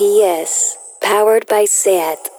SPS, powered by SAT.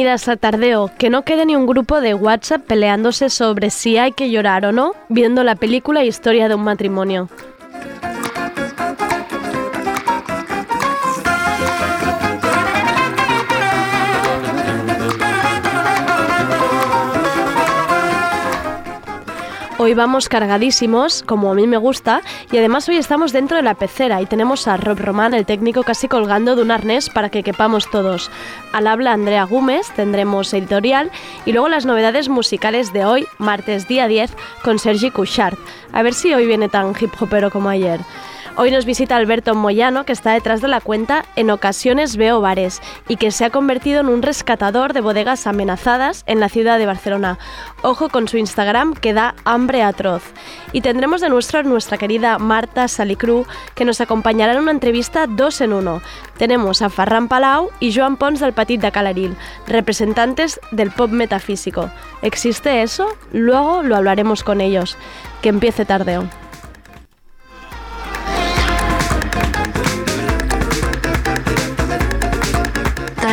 Bienvenidas a Tardeo. Que no quede ni un grupo de WhatsApp peleándose sobre si hay que llorar o no viendo la película Historia de un matrimonio. Hoy vamos cargadísimos, como a mí me gusta, y además hoy estamos dentro de la pecera y tenemos a Rob Román, el técnico, casi colgando de un arnés para que quepamos todos. Al habla Andrea Gómez, tendremos editorial y luego las novedades musicales de hoy, martes día 10, con Sergi Couchard. A ver si hoy viene tan hip hopero como ayer. Hoy nos visita Alberto Moyano, que está detrás de la cuenta En ocasiones veo bares y que se ha convertido en un rescatador de bodegas amenazadas en la ciudad de Barcelona. Ojo con su Instagram que da hambre atroz. Y tendremos de nuestro nuestra querida Marta Salicru, que nos acompañará en una entrevista dos en uno. Tenemos a Ferran Palau y Joan Pons del Petit de Calaril, representantes del pop metafísico. ¿Existe eso? Luego lo hablaremos con ellos. Que empiece tardeo.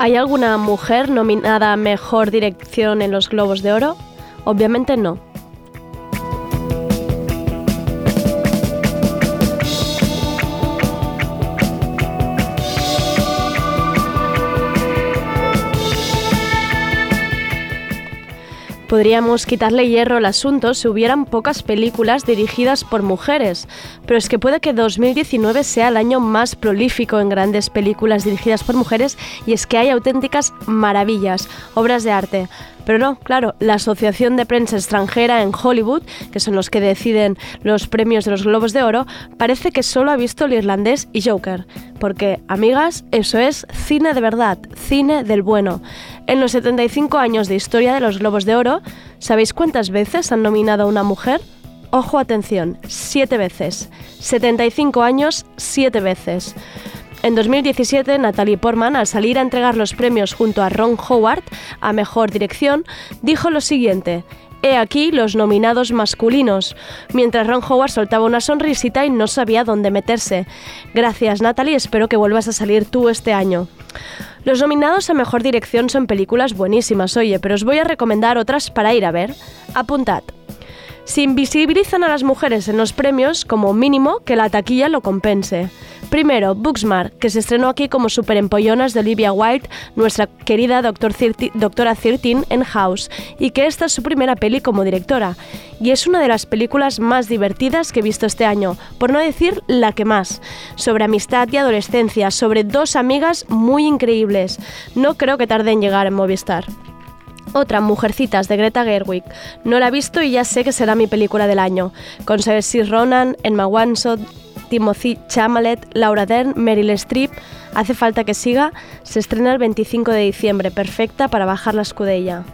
¿Hay alguna mujer nominada a Mejor Dirección en los Globos de Oro? Obviamente no. Podríamos quitarle hierro al asunto si hubieran pocas películas dirigidas por mujeres, pero es que puede que 2019 sea el año más prolífico en grandes películas dirigidas por mujeres y es que hay auténticas maravillas, obras de arte. Pero no, claro, la Asociación de Prensa Extranjera en Hollywood, que son los que deciden los premios de los Globos de Oro, parece que solo ha visto el irlandés y Joker. Porque, amigas, eso es cine de verdad, cine del bueno. En los 75 años de historia de los Globos de Oro, ¿sabéis cuántas veces han nominado a una mujer? Ojo, atención, siete veces. 75 años, siete veces. En 2017, Natalie Portman, al salir a entregar los premios junto a Ron Howard a Mejor Dirección, dijo lo siguiente. He aquí los nominados masculinos, mientras Ron Howard soltaba una sonrisita y no sabía dónde meterse. Gracias Natalie, espero que vuelvas a salir tú este año. Los nominados a Mejor Dirección son películas buenísimas, oye, pero os voy a recomendar otras para ir a ver. Apuntad. Se invisibilizan a las mujeres en los premios como mínimo que la taquilla lo compense. Primero, Booksmart, que se estrenó aquí como superempollonas de Olivia Wilde, nuestra querida doctor doctora 13 en House, y que esta es su primera peli como directora. Y es una de las películas más divertidas que he visto este año, por no decir la que más. Sobre amistad y adolescencia, sobre dos amigas muy increíbles. No creo que tarde en llegar en Movistar. Otra, Mujercitas, de Greta Gerwig. No la he visto y ya sé que será mi película del año. Con Saoirse Ronan, Emma Watson, Timothy Chalamet, Laura Dern, Meryl Streep. Hace falta que siga. Se estrena el 25 de diciembre, perfecta para bajar la escudella.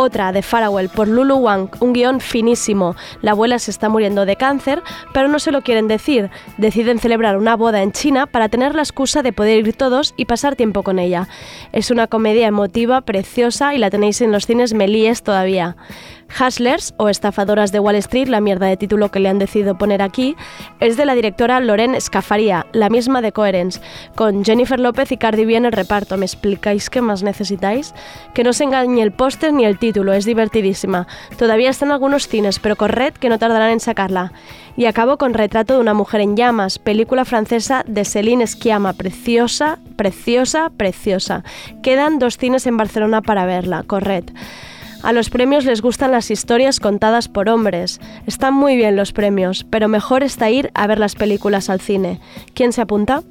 Otra, de Farewell, por Lulu Wang, un guion finísimo. La abuela se está muriendo de cáncer, pero no se lo quieren decir. Deciden celebrar una boda en China para tener la excusa de poder ir todos y pasar tiempo con ella. Es una comedia emotiva, preciosa y la tenéis en los cines Melíes todavía. Hustlers o Estafadoras de Wall Street, la mierda de título que le han decidido poner aquí, es de la directora Loren Scafaria, la misma de Coherence, con Jennifer López y Cardi B en el reparto. ¿Me explicáis qué más necesitáis? Que no se engañe el póster ni el título, es divertidísima. Todavía está en algunos cines, pero corred que no tardarán en sacarla. Y acabo con Retrato de una mujer en llamas, película francesa de Céline Sciamma, preciosa, preciosa, preciosa. Quedan dos cines en Barcelona para verla, corred. A los premios les gustan las historias contadas por hombres. Están muy bien los premios, pero mejor está ir a ver las películas al cine. ¿Quién se apunta?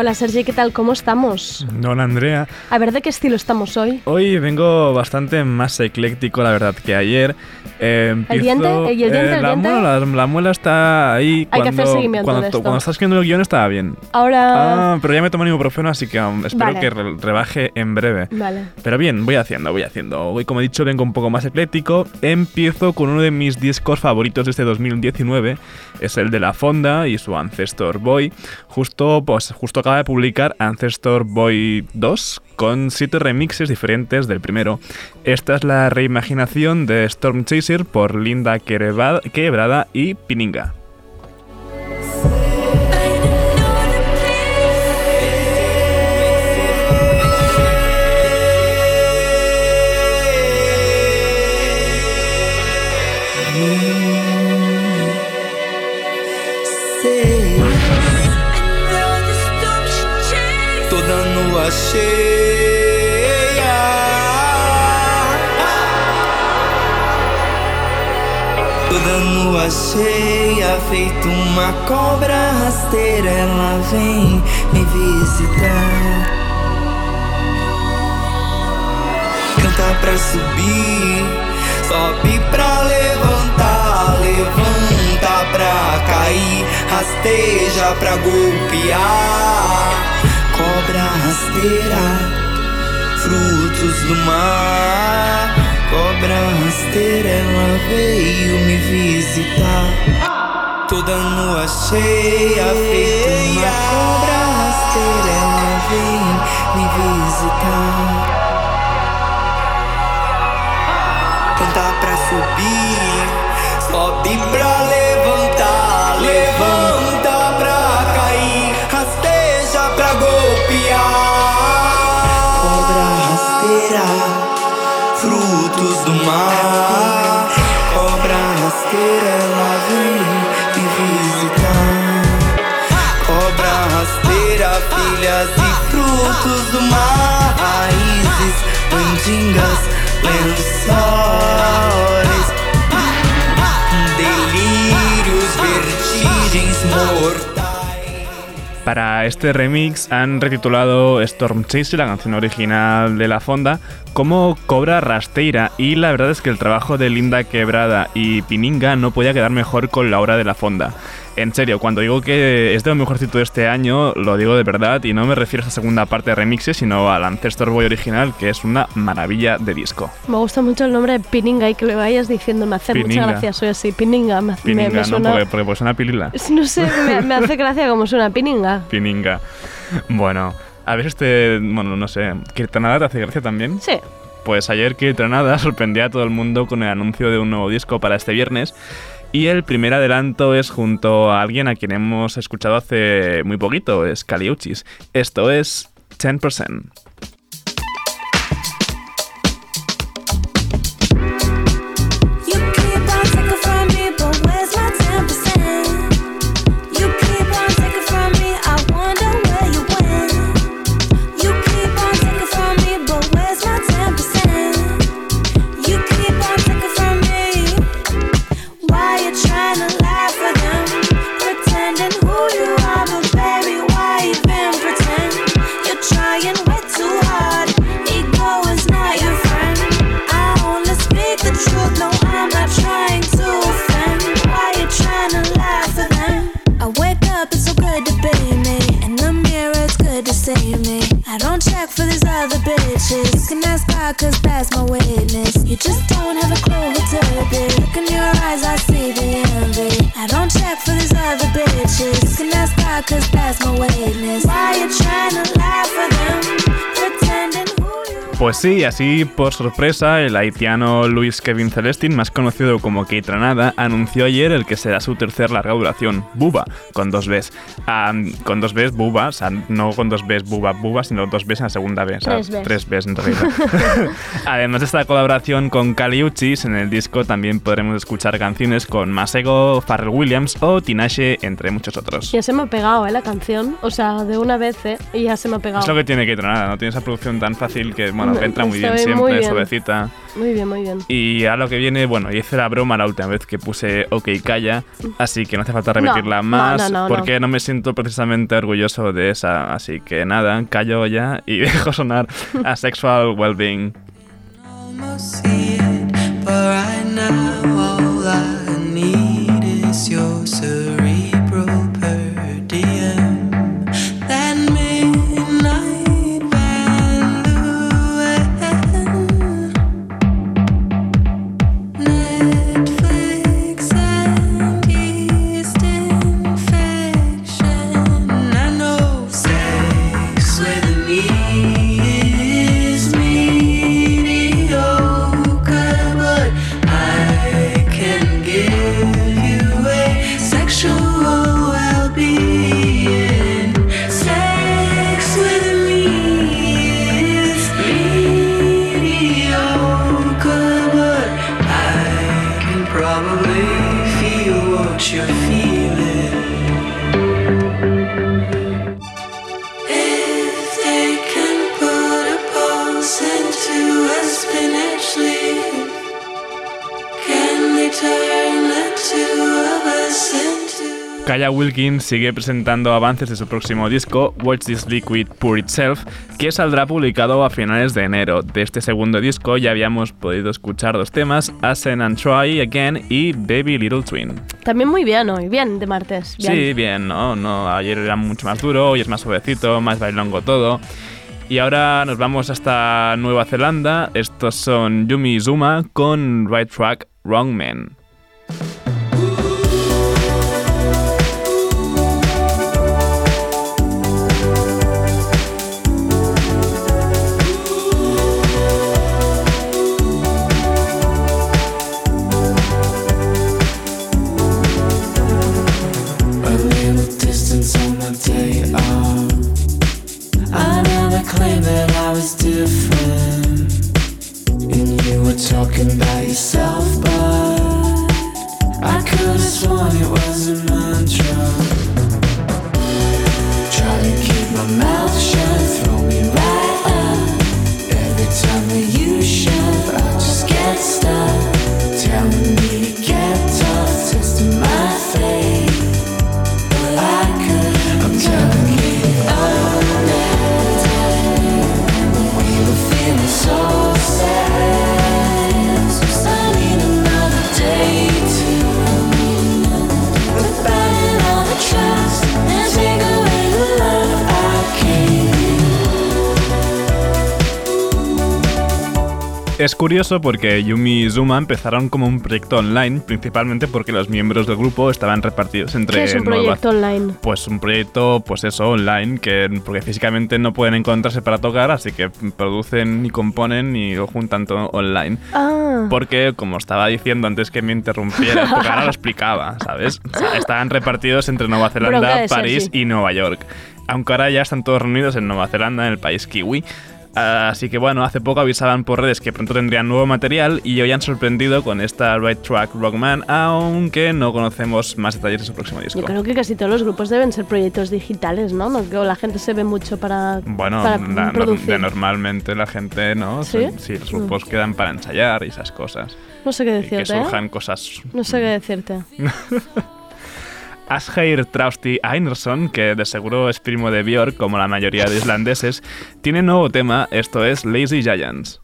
Hola Sergi, ¿qué tal? ¿Cómo estamos? Hola Andrea. A ver, ¿de qué estilo estamos hoy? Hoy vengo bastante más ecléctico, la verdad, que ayer. Eh, ¿El diente? ¿Y el diente? la, Muela, la, muela está ahí. Hay que hacer seguimiento cuando, de esto. cuando estás escribiendo el guion estaba bien. Ahora... Ah, pero ya me tomo ibuprofeno, así que um, espero Vale. que re- rebaje en breve. Vale. Pero bien, voy haciendo, voy haciendo. Hoy, como he dicho, vengo un poco más ecléctico. Empiezo con uno de mis discos favoritos de este 2019. Es el de La Fonda y su Ancestor Boy. Justo, pues, justo acaba publicar Ancestor Boy 2 con siete remixes diferentes del primero. Esta es la reimaginación de Storm Chaser por Linda Quebrada y Pininga. Cheia. Toda lua cheia, feito uma cobra rasteira, ela vem me visitar. Canta pra subir, sobe pra levantar, levanta pra cair, rasteja pra golpear. Cobra rasteira, frutos do mar. Cobra rasteira, ela veio me visitar. Toda lua cheia, feita uma cobra rasteira, ela vem me visitar. Canta pra subir, sobe pra levantar, do mar. Cobra rasteira, ela vem me visitar. Cobra rasteira, filhas e frutos do mar. Raízes, mandingas, lençóis. Delírios, vertigens mortais. Para este remix han retitulado Storm Chaser, la canción original de la fonda, como Cobra Rasteira y la verdad es que el trabajo de Linda Quebrada y Pininga no podía quedar mejor con la obra de la fonda. En serio, cuando digo que es de lo mejorcito de este año, lo digo de verdad y no me refiero a esta segunda parte de remixes, sino al Ancestor Boy original, que es una maravilla de disco. Me gusta mucho el nombre de Pininga y que lo vayas diciendo, me hace mucha gracia, soy así, Pininga, me, me- Pininga, me ¿no? suena... Porque, porque pues suena pilila. No sé, me, me hace gracia como suena Pininga. Pininga. Bueno, a ver este, bueno, no sé, Kirtanada te hace gracia también. Sí, Pues ayer Kirtanada sorprendió a todo el mundo con el anuncio de un nuevo disco para este viernes. Y el primer adelanto es junto a alguien a quien hemos escuchado hace muy poquito, es Caliuchis. Esto es 10%. Just don't have a clue who to be. Look in your eyes, I see the envy. I don't check for these other bitches. Can ask God, cause that's my witness. Why you trying to Pues sí, así por sorpresa, el haitiano Luis Kevin Celestin, más conocido como Keitranada, anunció ayer el que será su tercer larga duración, Buba, con dos Bs. Ah, con dos Bs, Buba, o sea, no con dos Bs, Buba, Buba, sino dos Bs en la segunda B, o sea, Tres Bs. tres Bs en realidad. Además de esta colaboración con Kali Uchis, en el disco también podremos escuchar canciones con Masego, Pharrell Williams o Tinashe, entre muchos otros. Ya se me ha pegado, ¿eh? La canción. O sea, de una vez, ¿eh? Y ya se me ha pegado. Es lo que tiene Keitranada, no tiene esa producción tan fácil que, bueno, entra muy bien siempre, muy bien. suavecita. Muy bien, muy bien. Y a lo que viene, bueno, hice la broma la última vez que puse OK Calla, así que no hace falta repetirla No, más, no, no, no, porque no. me siento precisamente orgulloso de esa. Así que nada, callo ya y dejo sonar a Sexual Wellbeing. Wilkins sigue presentando avances de su próximo disco, Watch This Liquid Pour Itself, que saldrá publicado a finales de enero. De este segundo disco ya habíamos podido escuchar dos temas, Asen and Try Again y Baby Little Twin. También muy bien hoy. Bien, de martes. Bien. Sí, bien, ¿no? no Ayer era mucho más duro, hoy es más suavecito, más bailongo todo. Y ahora nos vamos hasta Nueva Zelanda. Estos son Yumi Zuma con Right Track Wrong Man. Curioso porque Yumi y Zuma empezaron como un proyecto online, principalmente porque los miembros del grupo estaban repartidos entre ¿Qué es un proyecto online? Pues un proyecto, pues eso, online, que porque físicamente no pueden encontrarse para tocar, así que producen y componen y lo juntan todo online. Ah. Porque, como estaba diciendo antes que me interrumpiera, porque ahora lo explicaba, ¿sabes? O sea, estaban repartidos entre Nueva Zelanda, ser, París sí. y Nueva York. Aunque ahora ya están todos reunidos en Nueva Zelanda, en el país kiwi. Así que bueno, hace poco avisaban por redes que pronto tendrían nuevo material y hoy han sorprendido con esta Right Track Rockman, aunque no conocemos más detalles de su próximo disco. Yo creo que casi todos los grupos deben ser proyectos digitales, ¿no? No, la gente se ve mucho para, Bueno, para la- producir. de normalmente la gente, ¿no? ¿Sí? Sí, los grupos quedan para ensayar y esas cosas. No sé qué Y que decirte, ¿eh? surjan cosas No sé qué decirte. Asgeir Trausti Einarsson, que de seguro es primo de Björk, como la mayoría de islandeses, tiene nuevo tema, esto es Lazy Giants.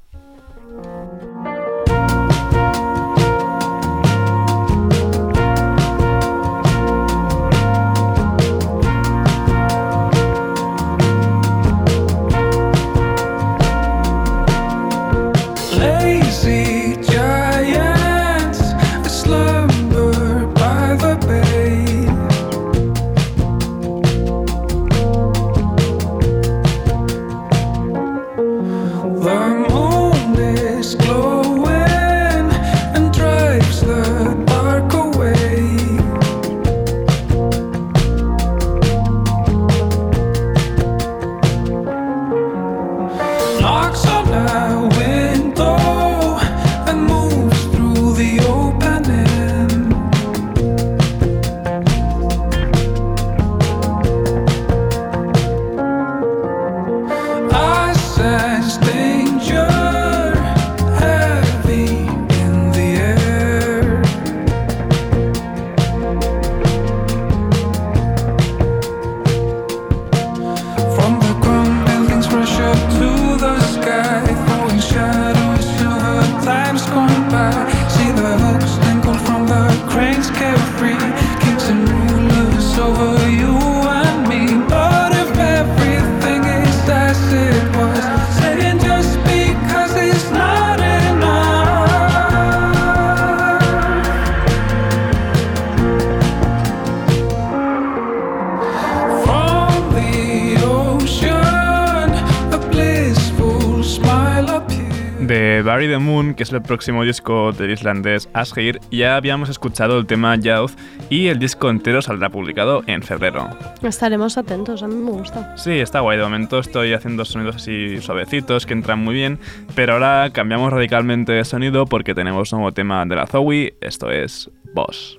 Es el próximo disco del islandés Asgeir, ya habíamos escuchado el tema Youth y el disco entero saldrá publicado en febrero. Estaremos atentos, a mí me gusta. Sí, está guay. De momento estoy haciendo sonidos así suavecitos que entran muy bien, pero ahora cambiamos radicalmente de sonido porque tenemos un nuevo tema de la Zoe. Esto es Boss.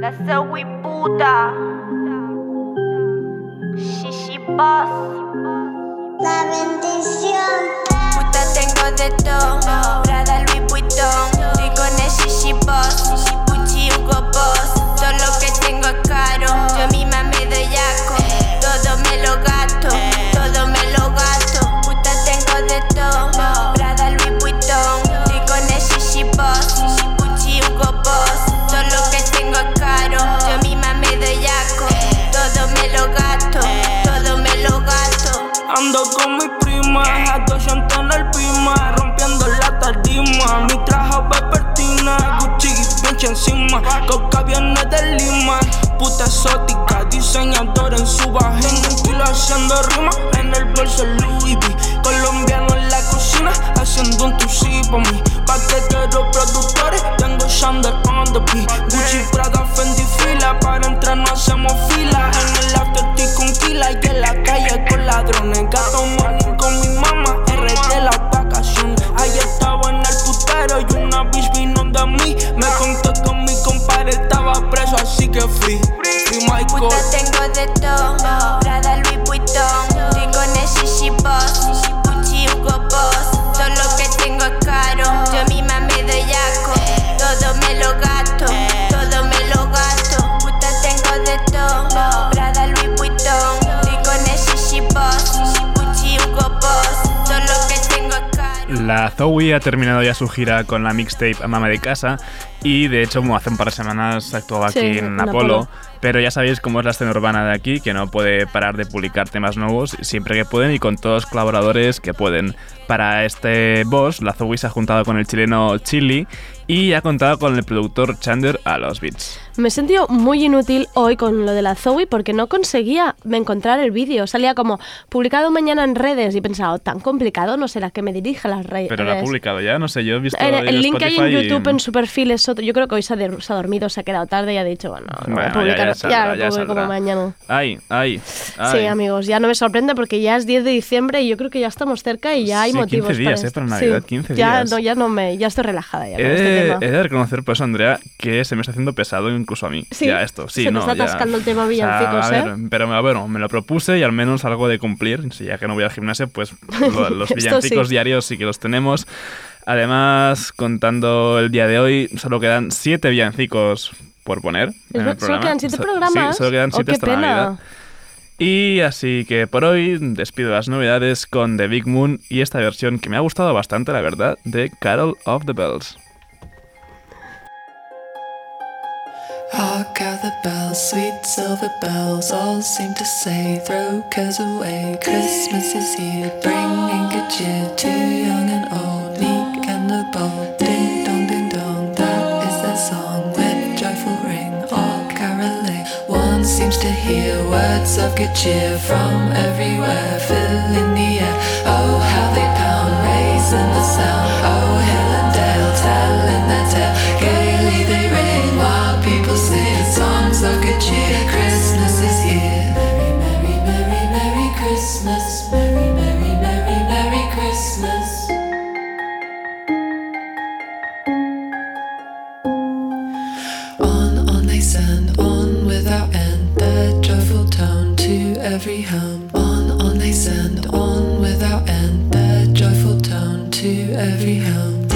La Zoe puta. Shishi boss. La bendición. Puta tengo de todo. Encima. Coca viene de Lima, puta exótica, diseñadora en su vagina. Kilo haciendo rima Zoe ha terminado ya su gira con la mixtape Mama de Casa y de hecho hace un par de semanas actuaba Sí, aquí en en Apolo. Apolo. Pero ya sabéis cómo es la escena urbana de aquí, que no puede parar de publicar temas nuevos siempre que pueden y con todos los colaboradores que pueden. Para este boss, la Zoe se ha juntado con el chileno Chili y ha contado con el productor Chander a los beats. Me he sentido muy inútil hoy con lo de la Zoe porque no conseguía encontrar el vídeo. Salía como publicado mañana en redes y he pensado, tan complicado no será que me dirija a las re- redes. Pero lo ha publicado ya, no sé, yo he visto El, el link que hay en y- YouTube en su perfil es otro. Yo creo que hoy se ha, de- se ha dormido, se ha quedado tarde y ha dicho, bueno, no voy a ya- publicar, ya saldrá, ya saldrá. mañana. Ay, ay, Sí, amigos, ya no me sorprende porque ya es 10 de diciembre y yo creo que ya estamos cerca y ya hay Sí, 15 motivos días, para eh, para. Navidad, Sí, 15 ya, días. No, ya no me, ya estoy relajada ya He con este tema. he de reconocer, pues, Andrea, que se me está haciendo pesado incluso a mí. Sí, ya esto, sí, se no. está ya. atascando el tema O sea, villancicos, a ver, ¿eh? Pero bueno, me lo propuse y al menos algo de cumplir. Si ya que no voy al gimnasio, pues lo- los villancicos sí. diarios sí que los tenemos. Además, contando el día de hoy, solo quedan siete villancicos por poner. En el solo quedan siete So- programas. Sí, solo quedan Oh, siete qué hasta Navidad. pena. Y así que por hoy despido las novedades con The Big Moon y esta versión que me ha gustado bastante, la verdad, de Carol of the Bells. Hark how the bells, sweet silver bells, all seem to say, throw cares away. Christmas is here, bringing good cheer to young and old, meek and the bold. Ding dong, ding dong, that is their song with joyful ring, all caroling. One seems to hear words of good cheer from everywhere, filling every home. On, on they send, on without end, their joyful tone to every home.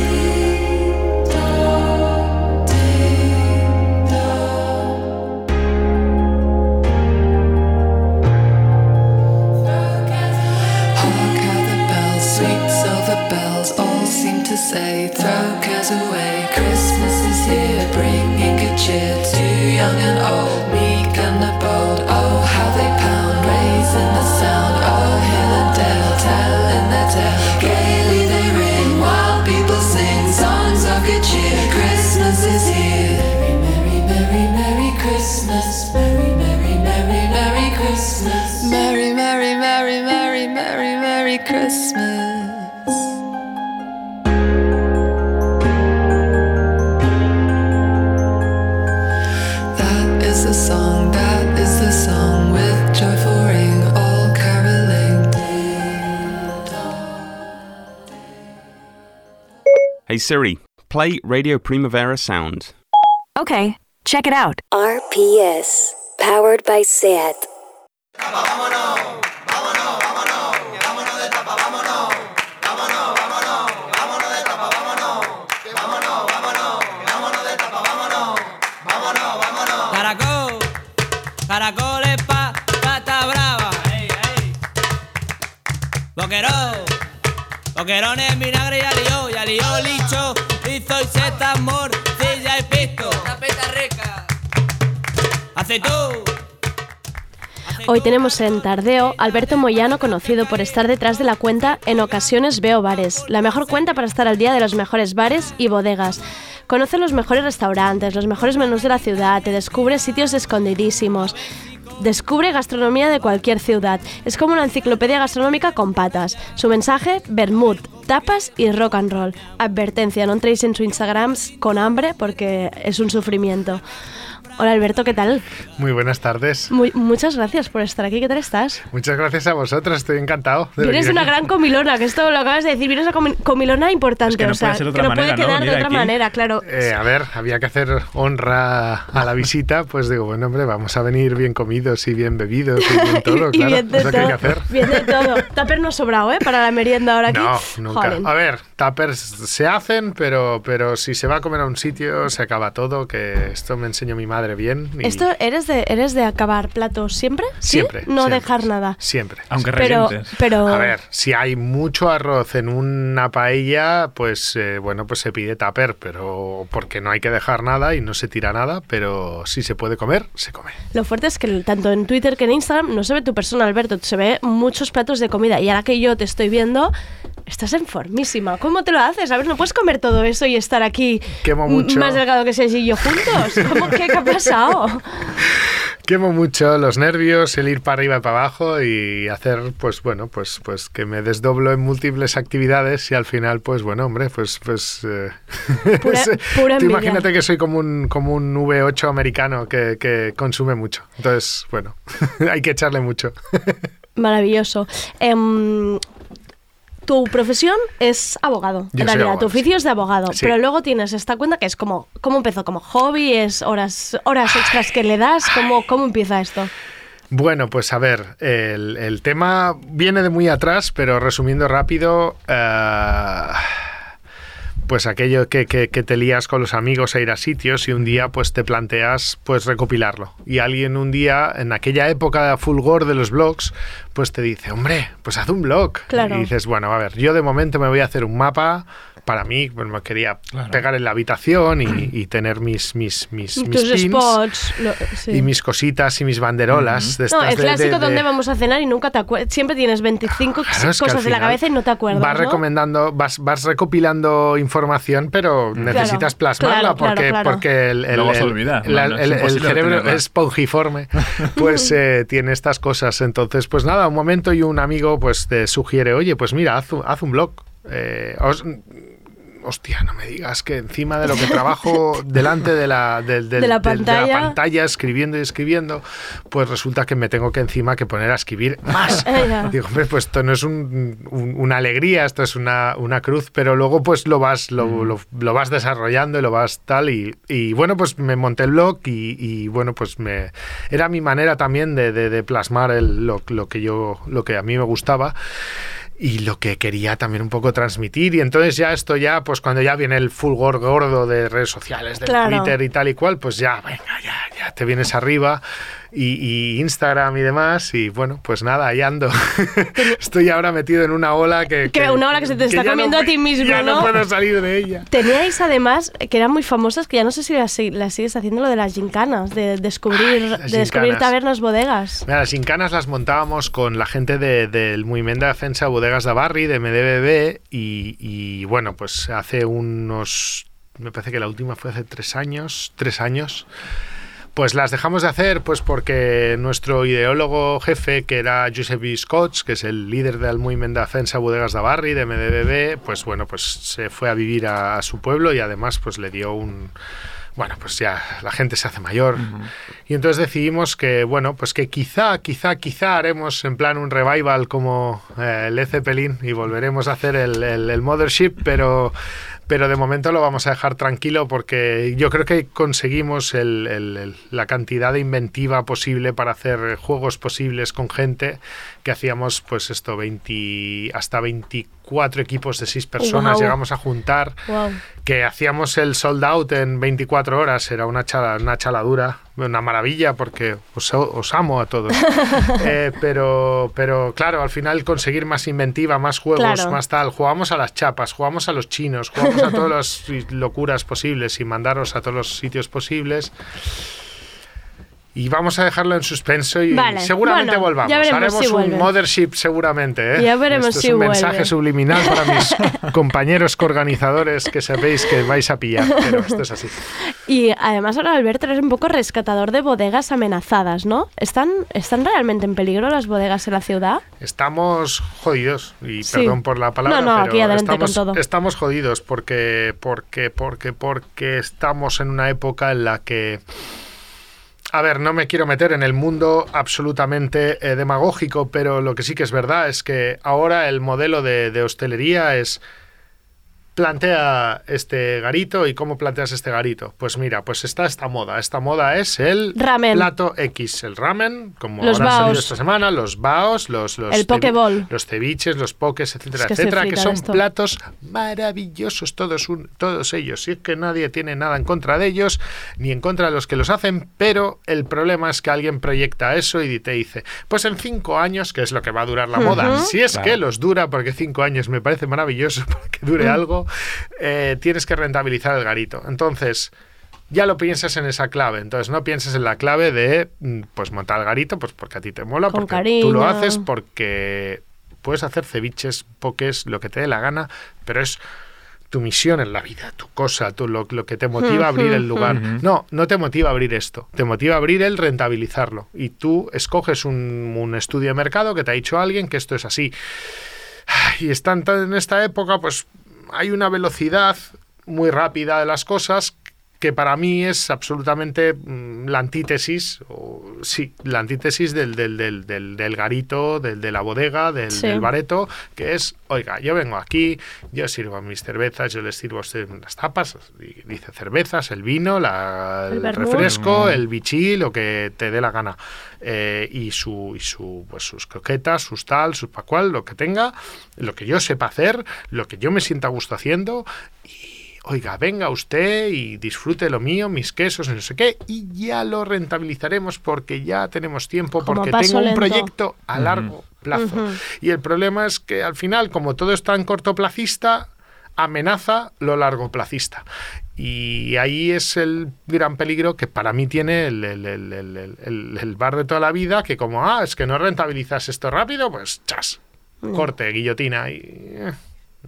Siri, play Radio Primavera Sound. Okay, check it out. RPS, powered by SAT. Caracol, caracoles pa' pata brava. Ey, ey. Boquerón, boquerones, vinagre y alió, y Tapeta. Hace tú. Hoy tenemos en Tardeo Alberto Moyano, conocido por estar detrás de la cuenta En ocasiones veo bares, la mejor cuenta para estar al día de los mejores bares y bodegas. Conoce los mejores restaurantes, los mejores menús de la ciudad, te descubre sitios escondidísimos. Descubre gastronomía de cualquier ciudad. Es como una enciclopedia gastronómica con patas. Su mensaje, Bermud, tapas y rock and roll. Advertencia, no entréis en su Instagram con hambre porque es un sufrimiento. Hola Alberto, ¿qué tal? Muy buenas tardes. Muy- muchas gracias por estar aquí, ¿qué tal estás? Muchas gracias a vosotros, estoy encantado. de una aquí. gran comilona, que esto lo acabas de decir, vienes una comi- comilona importante, que no o sea, puede ser de que no puede quedar de otra aquí. manera, claro. Eh, a ver, había que hacer honra a la visita, pues digo, bueno, hombre, vamos a venir bien comidos y bien bebidos y bien todo, y claro. bien de es que hay que todo. hacer. Bien de todo. Tupper no ha sobrado, ¿eh? Para la merienda ahora aquí. No, nunca. Jolín. A ver, tuppers se hacen, pero, pero si se va a comer a un sitio, se acaba todo, que esto me enseñó mi madre bien. y ¿Esto eres de, eres de acabar platos siempre? ¿Sí? Siempre, No siempre. dejar nada. Siempre. Aunque Pero, pero A ver, si hay mucho arroz en una paella, pues eh, bueno, pues se pide tupper, pero porque no hay que dejar nada y no se tira nada, pero si se puede comer, se come. lo fuerte es que tanto en Twitter que en Instagram no se ve tu persona, Alberto, se ve muchos platos de comida. Y ahora que yo te estoy viendo, estás en formísima. ¿Cómo te lo haces? A ver, ¿no puedes comer todo eso y estar aquí Quemo mucho. más delgado que Sergi y yo juntos? ¿Cómo que qué ha pasado? Quemo mucho los nervios, el ir para arriba y para abajo y hacer, pues bueno, pues, pues que me desdoblo en múltiples actividades y al final, pues bueno, hombre, pues, pues eh, Pura- es- pura tú imagínate que soy como un, como un V8 americano que, que consume mucho. Entonces, bueno, hay que echarle mucho. Maravilloso. Em, tu profesión es abogado, Yo en realidad. abogado, tu oficio es de abogado. Sí. Pero luego tienes esta cuenta que es como, ¿cómo empezó? ¿Como hobby? ¿Es horas, horas extras que le das? ¿Cómo, cómo empieza esto? Bueno, pues a ver, el, el tema viene de muy atrás, pero resumiendo rápido, eh, pues aquello que, que- que te lías con los amigos a ir a sitios y un día pues te planteas pues recopilarlo. Y alguien un día, en aquella época de fulgor de los blogs, pues te dice, hombre, pues haz un blog. Claro. Y dices, bueno, a ver, yo de momento me voy a hacer un mapa. Para mí, pues me quería pegar en la habitación y, y tener mis, mis, mis, mis Tus pins spots. lo- sí. y mis cositas y mis banderolas. de no, el de- de- clásico de- donde vamos a cenar y nunca te acuerdas. Siempre tienes 25 Claro, cosas en la cabeza y no te acuerdas. Vas ¿no? recomendando, vas, vas recopilando información, pero necesitas plasmarla claro, porque, claro. porque el, el- la- no, no, cerebro es espongiforme, pues eh, tiene estas cosas. Entonces, pues nada, un momento y un amigo pues te sugiere, oye, pues mira, haz, un- haz un blog. Eh, os- Hostia, no me digas que encima de lo que trabajo delante de la, del- del- De la pantalla. pantalla, escribiendo y escribiendo, pues resulta que me tengo que encima que poner a escribir más. Digo, hombre, pues esto no es un- un- una alegría, esto es una, una cruz, pero luego pues lo vas, lo, Mm. lo- lo vas desarrollando y lo vas tal. Y, y bueno, pues me monté el blog y, y, bueno, pues me era mi manera también de, de- de plasmar el- lo, lo que yo, lo que a mí me gustaba y lo que quería también un poco transmitir. Y entonces ya esto ya, pues cuando ya viene el fulgor gordo de redes sociales, de Claro. Twitter y tal y cual, pues ya, venga, ya, ya te vienes arriba. Y, y Instagram y demás, y bueno, pues nada, ahí ando. Estoy ahora metido en una ola que. Que una ola que se te está comiendo no- a ti mismo, ya ¿no? no puedo salir de ella. Teníais además, que eran muy famosas, que ya no sé si las, las sigues haciendo, lo de las gincanas, de descubrir, de descubrir gincanas. tabernas, bodegas. Mira, las incanas las montábamos con la gente de- del Movimiento de Defensa Bodegas de Barri, de MDBB, y, y, bueno, pues hace unos. Me parece que la última fue hace tres años. Tres años. Pues las dejamos de hacer pues porque nuestro ideólogo jefe, que era Josep Scotch, que es el líder del movimiento de defensa Bodegas de Barri, de MDBB, pues bueno, pues se fue a vivir a, a su pueblo y además pues le dio un... Bueno, pues ya la gente se hace mayor. Y entonces decidimos que, bueno, pues que quizá, quizá, quizá haremos en plan un revival como eh, Led Zeppelin y volveremos a hacer el, el- el Mothership, pero, pero de momento lo vamos a dejar tranquilo porque yo creo que conseguimos el- el- el- la cantidad de inventiva posible para hacer juegos posibles con gente que hacíamos pues esto 20 hasta 24 equipos de 6 personas llegamos a juntar Wow. que hacíamos el sold out en 24 horas, era una, chala, una chaladura, una maravilla porque os, os amo a todos. Eh, pero, pero claro, al final conseguir más inventiva, más juegos, Claro. más tal, jugamos a las chapas, jugamos a los chinos, jugamos a todas las locuras posibles y mandaros a todos los sitios posibles. Y vamos a dejarlo en suspenso y Vale, seguramente bueno, volvamos. Haremos si un mothership seguramente. ¿eh? Ya veremos Esto si es un mensaje subliminal para mis compañeros coorganizadores que sabéis que vais a pillar, pero esto es así. Y además ahora Albert eres un poco rescatador de bodegas amenazadas, ¿no? ¿Están, ¿Están realmente en peligro las bodegas en la ciudad? Estamos jodidos y Sí. perdón por la palabra, No, no, pero aquí adelante estamos, con todo. estamos jodidos porque porque porque porque estamos en una época en la que a ver, no me quiero meter en el mundo absolutamente eh, demagógico, pero lo que sí que es verdad es que ahora el modelo de, de hostelería es plantea este garito y cómo planteas este garito. Pues mira, pues está esta moda. Esta moda es el Ramen. plato X, el ramen, como Los ahora ha salido baos. esta semana, los baos, los, los El los ceviches, los pokes, etcétera, Es que etcétera, que son esto. platos maravillosos todos, un- todos ellos. Y es que nadie tiene nada en contra de ellos, ni en contra de los que los hacen, pero el problema es que alguien proyecta eso y te dice, pues en cinco años, que es lo que va a durar la moda, si es Claro. que los dura, porque cinco años me parece maravilloso para que dure Mm. algo, eh, tienes que rentabilizar el garito. Entonces, ya lo piensas en esa clave. Entonces no pienses en la clave de mm, pues montar el garito, pues porque a ti te mola, Con porque tú lo cariño. haces, porque puedes hacer ceviches, poques, lo que te dé la gana, pero es tu misión en la vida, tu cosa, tu, lo, lo que te motiva a abrir el lugar. No, no te motiva a abrir esto, te motiva a abrir el rentabilizarlo. Y tú escoges un, un estudio de mercado que te ha dicho alguien que esto es así. Y están en esta época, pues hay una velocidad muy rápida de las cosas que para mí es absolutamente mm, la antítesis, o sí, la antítesis del, del, del, del, del garito, del, de la bodega, del, Sí. del bareto, que es, oiga, yo vengo aquí, yo sirvo mis cervezas, yo les sirvo a ustedes las tapas, y dice cervezas, el vino, la, El refresco, el bichí, lo que te dé la gana. Eh, y su, y su, pues sus croquetas, sus tal, sus pa' cual, lo que tenga, lo que yo sepa hacer, lo que yo me sienta a gusto haciendo, y oiga, venga usted y disfrute lo mío, mis quesos, no sé qué, y ya lo rentabilizaremos porque ya tenemos tiempo, Como porque tengo un lento. proyecto a largo plazo. Y el problema es que al final, como todo es tan cortoplacista, amenaza lo largoplacista. Y ahí es el gran peligro que para mí tiene el, el- el- el- el- el- el bar de toda la vida, que como, ah, es que no rentabilizas esto rápido, pues chas, corte, guillotina. Y eh,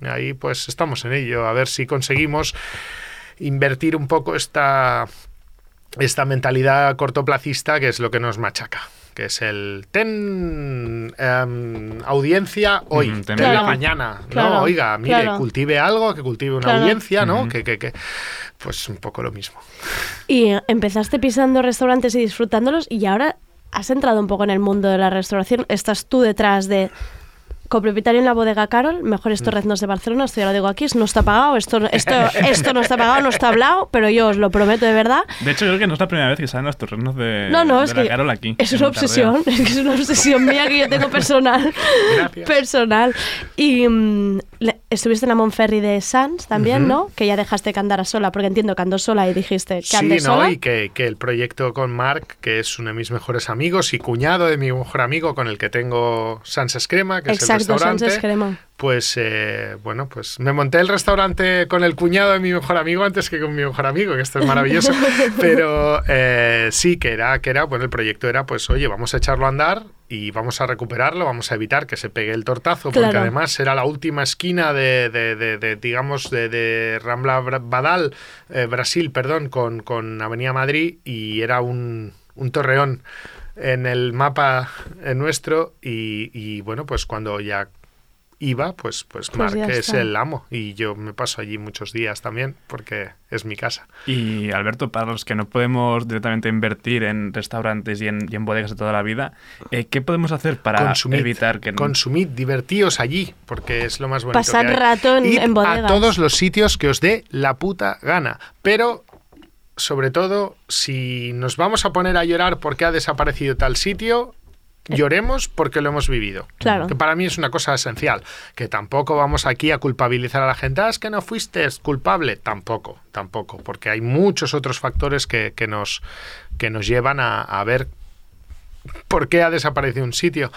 ahí pues estamos en ello, a ver si conseguimos invertir un poco esta, esta mentalidad cortoplacista que es lo que nos machaca. Que es el ten em, audiencia hoy, ten ten la Claro. mañana. Claro, No, oiga, mire, claro. cultive algo, que cultive una Claro. audiencia, ¿no? Que, que, que- Pues un poco lo mismo. Y empezaste pisando restaurantes y disfrutándolos y ahora has entrado un poco en el mundo de la restauración. Estás tú detrás de copropietario en la bodega Carol, mejores torreznos de Barcelona, esto ya lo digo aquí, no está pagado, esto, esto, esto no está pagado, no está hablado, pero yo os lo prometo de verdad. De hecho, creo que no es la primera vez que salen los terrenos de, No, no, de es la que Carol aquí. es una obsesión, es que es una obsesión mía que yo tengo personal. Gracias. Personal. Y mm, estuviste en la Monferri de Sans también, Ujú. ¿no? Que ya dejaste que andara sola, porque entiendo que andó sola y dijiste que Sí, ande ¿no? sola. Y que, que el proyecto con Mark, que es uno de mis mejores amigos y cuñado de mi mejor amigo con el que tengo Sans Crema, que es el Exacto, restaurante. Sánchez Crema. Pues eh, bueno, pues me monté el restaurante con el cuñado de mi mejor amigo antes que con mi mejor amigo, que esto es maravilloso. Pero eh, sí, que era, que era, bueno, el proyecto era, pues, oye, vamos a echarlo a andar y vamos a recuperarlo, vamos a evitar que se pegue el tortazo, porque además era la última esquina de, de- de- de, digamos, de, de Rambla Badal, eh, Brasil, perdón, con, con Avenida Madrid y era un, un torreón en el mapa eh, nuestro y, y, bueno, pues cuando ya iba, pues, pues, Pues Marc es el amo y yo me paso allí muchos días también porque es mi casa. Y Alberto, para los que no podemos directamente invertir en restaurantes y en, y en bodegas de toda la vida, eh, ¿qué podemos hacer para consumid, evitar que... consumid, divertíos allí, porque es lo más bonito. Pasad que hay. rato en- Id en bodegas. A todos los sitios que os dé la puta gana. Pero, sobre todo, si nos vamos a poner a llorar porque ha desaparecido tal sitio, lloremos porque lo hemos vivido. Claro. Que para mí es una cosa esencial. Que tampoco vamos aquí a culpabilizar a la gente. Ah, es que no fuiste culpable. Tampoco, tampoco. Porque hay muchos otros factores que, que nos, que nos llevan a, a ver por qué ha desaparecido un sitio.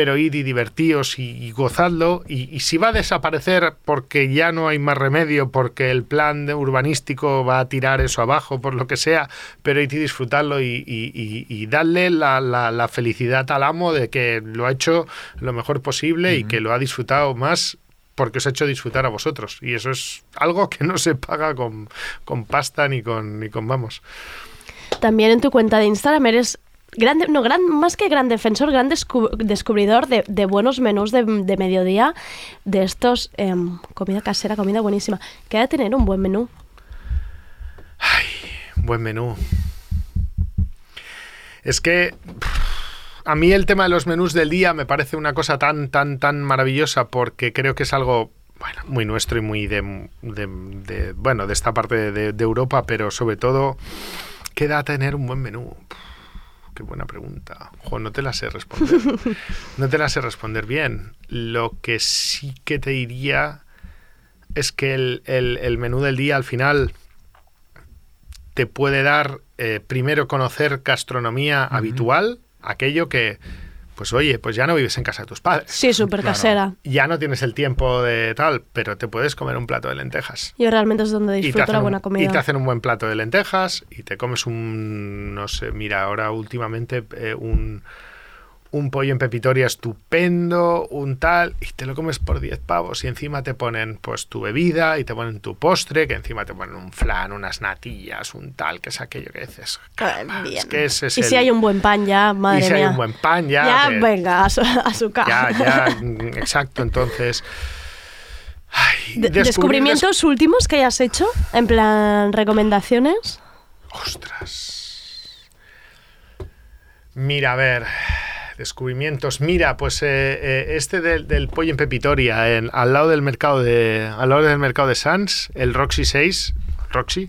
Pero id y divertíos y, y gozadlo. Y, y si va a desaparecer porque ya no hay más remedio, porque el plan de urbanístico va a tirar eso abajo, por lo que sea, pero id y disfrutarlo y, y, y- y darle la, la- la felicidad al amo de que lo ha hecho lo mejor posible y que lo ha disfrutado más porque os ha hecho disfrutar a vosotros. Y eso es algo que no se paga con, con pasta ni con, ni con vamos. También en tu cuenta de Instagram eres grande, no, gran, más que gran defensor, gran descu- descubridor de, buenos menús de, mediodía, de estos, em, comida casera, comida buenísima. Que ha tener un buen menú. Buen menú. Es que a mí el tema de los menús del día me parece una cosa tan, tan, tan maravillosa porque creo que es algo bueno, muy nuestro y muy de- bueno, de esta parte de, de Europa, pero sobre todo queda tener un buen menú. Qué buena pregunta. No te la sé responder. No te la sé responder bien. Lo que sí que te diría es que el, el- el menú del día al final te puede dar eh, primero conocer gastronomía habitual, aquello que, pues oye, pues ya no vives en casa de tus padres. Sí, súper casera. Ya no tienes el tiempo de tal, pero te puedes comer un plato de lentejas. Yo realmente es donde Y disfruto la un, buena y comida. te hacen un buen plato de lentejas y te comes un, no sé, mira, ahora últimamente eh, un, un pollo en pepitoria estupendo, un tal, y te lo comes por 10 pavos y encima te ponen pues tu bebida y te ponen tu postre, que encima te ponen un flan, unas natillas, un tal, que es aquello que dices. "Caramba, es que ese es y si hay un buen pan ya, madre y si mía. hay un buen pan ya, Ya, te- venga, a su, a su casa. ya, ya, exacto, entonces... ay, descubrir ¿Descubrimientos últimos que hayas hecho? En plan, recomendaciones. Mira, a ver, descubrimientos. Mira, pues eh, eh, este del, del pollo en Pepitoria, en- al lado del mercado de, al lado del mercado de Sans, el Roxy 6, Roxy,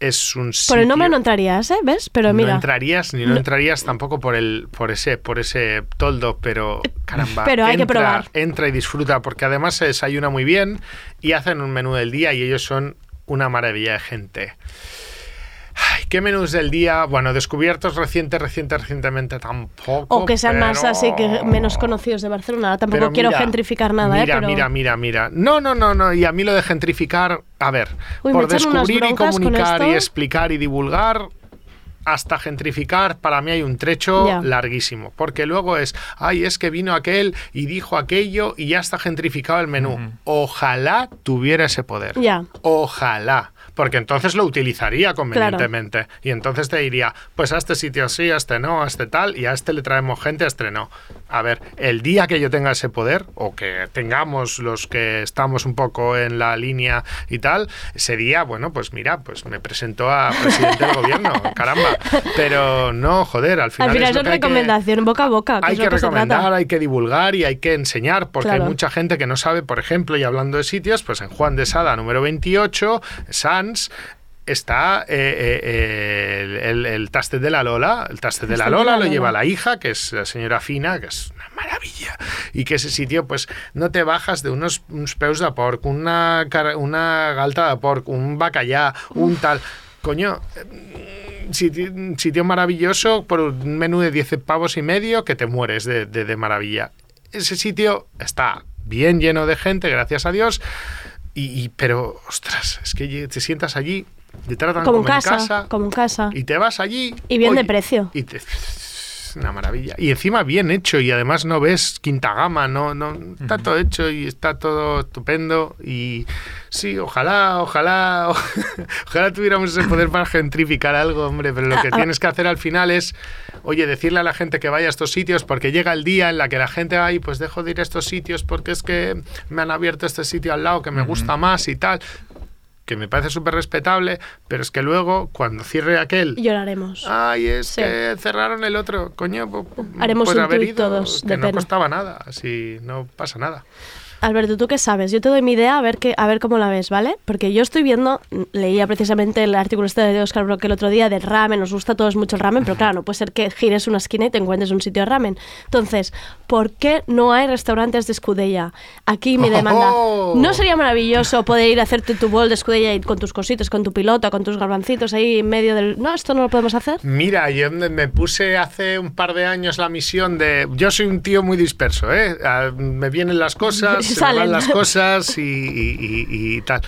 es un Por el nombre sitio- no entrarías, ¿eh? ¿Ves? Pero mira. no entrarías ni no, No. entrarías tampoco por el por ese por ese toldo, pero caramba, Pero hay que probar. entra y disfruta porque además se desayuna muy bien y hacen un menú del día y ellos son una maravilla de gente. Ay, ¿Qué menús del día? Bueno, descubiertos reciente, reciente, recientemente tampoco. O que sean más pero- así que menos conocidos de Barcelona. Tampoco pero quiero mira, gentrificar nada, mira, ¿eh? Pero... Mira, mira, mira. No, no, no, no. Y a mí lo de gentrificar, a ver, Uy, por descubrir y comunicar y explicar y divulgar, hasta gentrificar, para mí hay un trecho Ya. larguísimo. Porque luego es, ay, es que vino aquel y dijo aquello y ya está gentrificado el menú. Ojalá tuviera ese poder. Ya. Ojalá. Porque entonces lo utilizaría convenientemente. Y entonces te diría, pues a este sitio sí, a este no, a este tal, y a este le traemos gente, a este no. A ver, el día que yo tenga ese poder, o que tengamos los que estamos un poco en la línea y tal, ese día, bueno, pues mira, pues me presento a presidente del gobierno, caramba. Pero no, joder, al final, Al final es que que- recomendación boca a boca, que hay es que recomendar, hay que divulgar y hay que enseñar, porque Claro. hay mucha gente que no sabe, por ejemplo, y hablando de sitios, pues en Juan de Sada, número 28, Sans, está eh, eh, el, el, de la Lola. El tastet de la Lola la lo lleva la hija, que es la señora Fina, que es una maravilla. Y que ese sitio, pues, no te bajas de unos, peus de porc, una, una galta de porc, un bacallá, un tal... Coño, sitio, sitio maravilloso por un menú de 10 pavos y medio que te mueres de, de- de maravilla. Ese sitio está bien lleno de gente, gracias a Dios, y, y- pero, ostras, es que te sientas allí, te tratan Como en como, casa, en casa, como en casa. y te vas allí... Y bien de oye, precio. Y te, es una maravilla. Y encima bien hecho y además no ves quinta gama, no, no está todo hecho y está todo estupendo y sí, ojalá, ojalá, ojalá tuviéramos ese poder para gentrificar algo, hombre, pero lo que Ah, ah. tienes que hacer al final es, oye, decirle a la gente que vaya a estos sitios porque llega el día en la que la gente, ay, pues dejo de ir a estos sitios porque es que me han abierto este sitio al lado que me gusta más y tal que me parece súper respetable, pero es que luego, cuando cierre aquel, Lloraremos. Ay, es Sí. que cerraron el otro. Coño, pu- pu- Haremos pues un haber ido, todos que de no pena. costaba nada, así no pasa nada. Alberto, ¿tú qué sabes? Yo te doy mi idea a ver, qué, a ver cómo la ves, ¿vale? Porque yo estoy viendo, leía precisamente el artículo este de Oscar Brock el otro día del ramen, nos gusta a todos mucho el ramen, pero claro, no puede ser que gires una esquina y te encuentres un sitio de ramen. Entonces, ¿por qué no hay restaurantes de escudella? Aquí mi demanda. ¡Oh! ¿No sería maravilloso poder ir a hacerte tu bol de escudella y con tus cositos, con tu piloto, con tus garbancitos ahí en medio del... No, esto no lo podemos hacer. Mira, yo me me puse hace un par de años la misión de... Yo soy un tío muy disperso, ¿eh? Ah, Me vienen las cosas, se Salen. van las cosas y, y- y- y tal.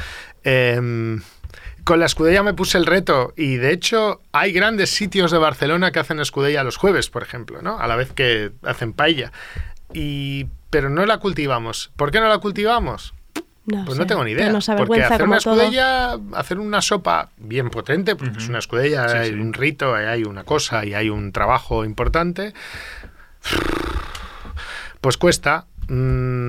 Em, con la escudella me puse el reto y de hecho hay grandes sitios de Barcelona que hacen escudella los jueves, por ejemplo, ¿no? A la vez que hacen paella. Y, pero no la cultivamos. ¿Por qué no la cultivamos? No, Pues sé, no tengo ni idea. porque hacer una todo. escudella, hacer una sopa bien potente, porque es una escudella, hay un rito, hay una cosa y hay un trabajo importante, pues cuesta, mm,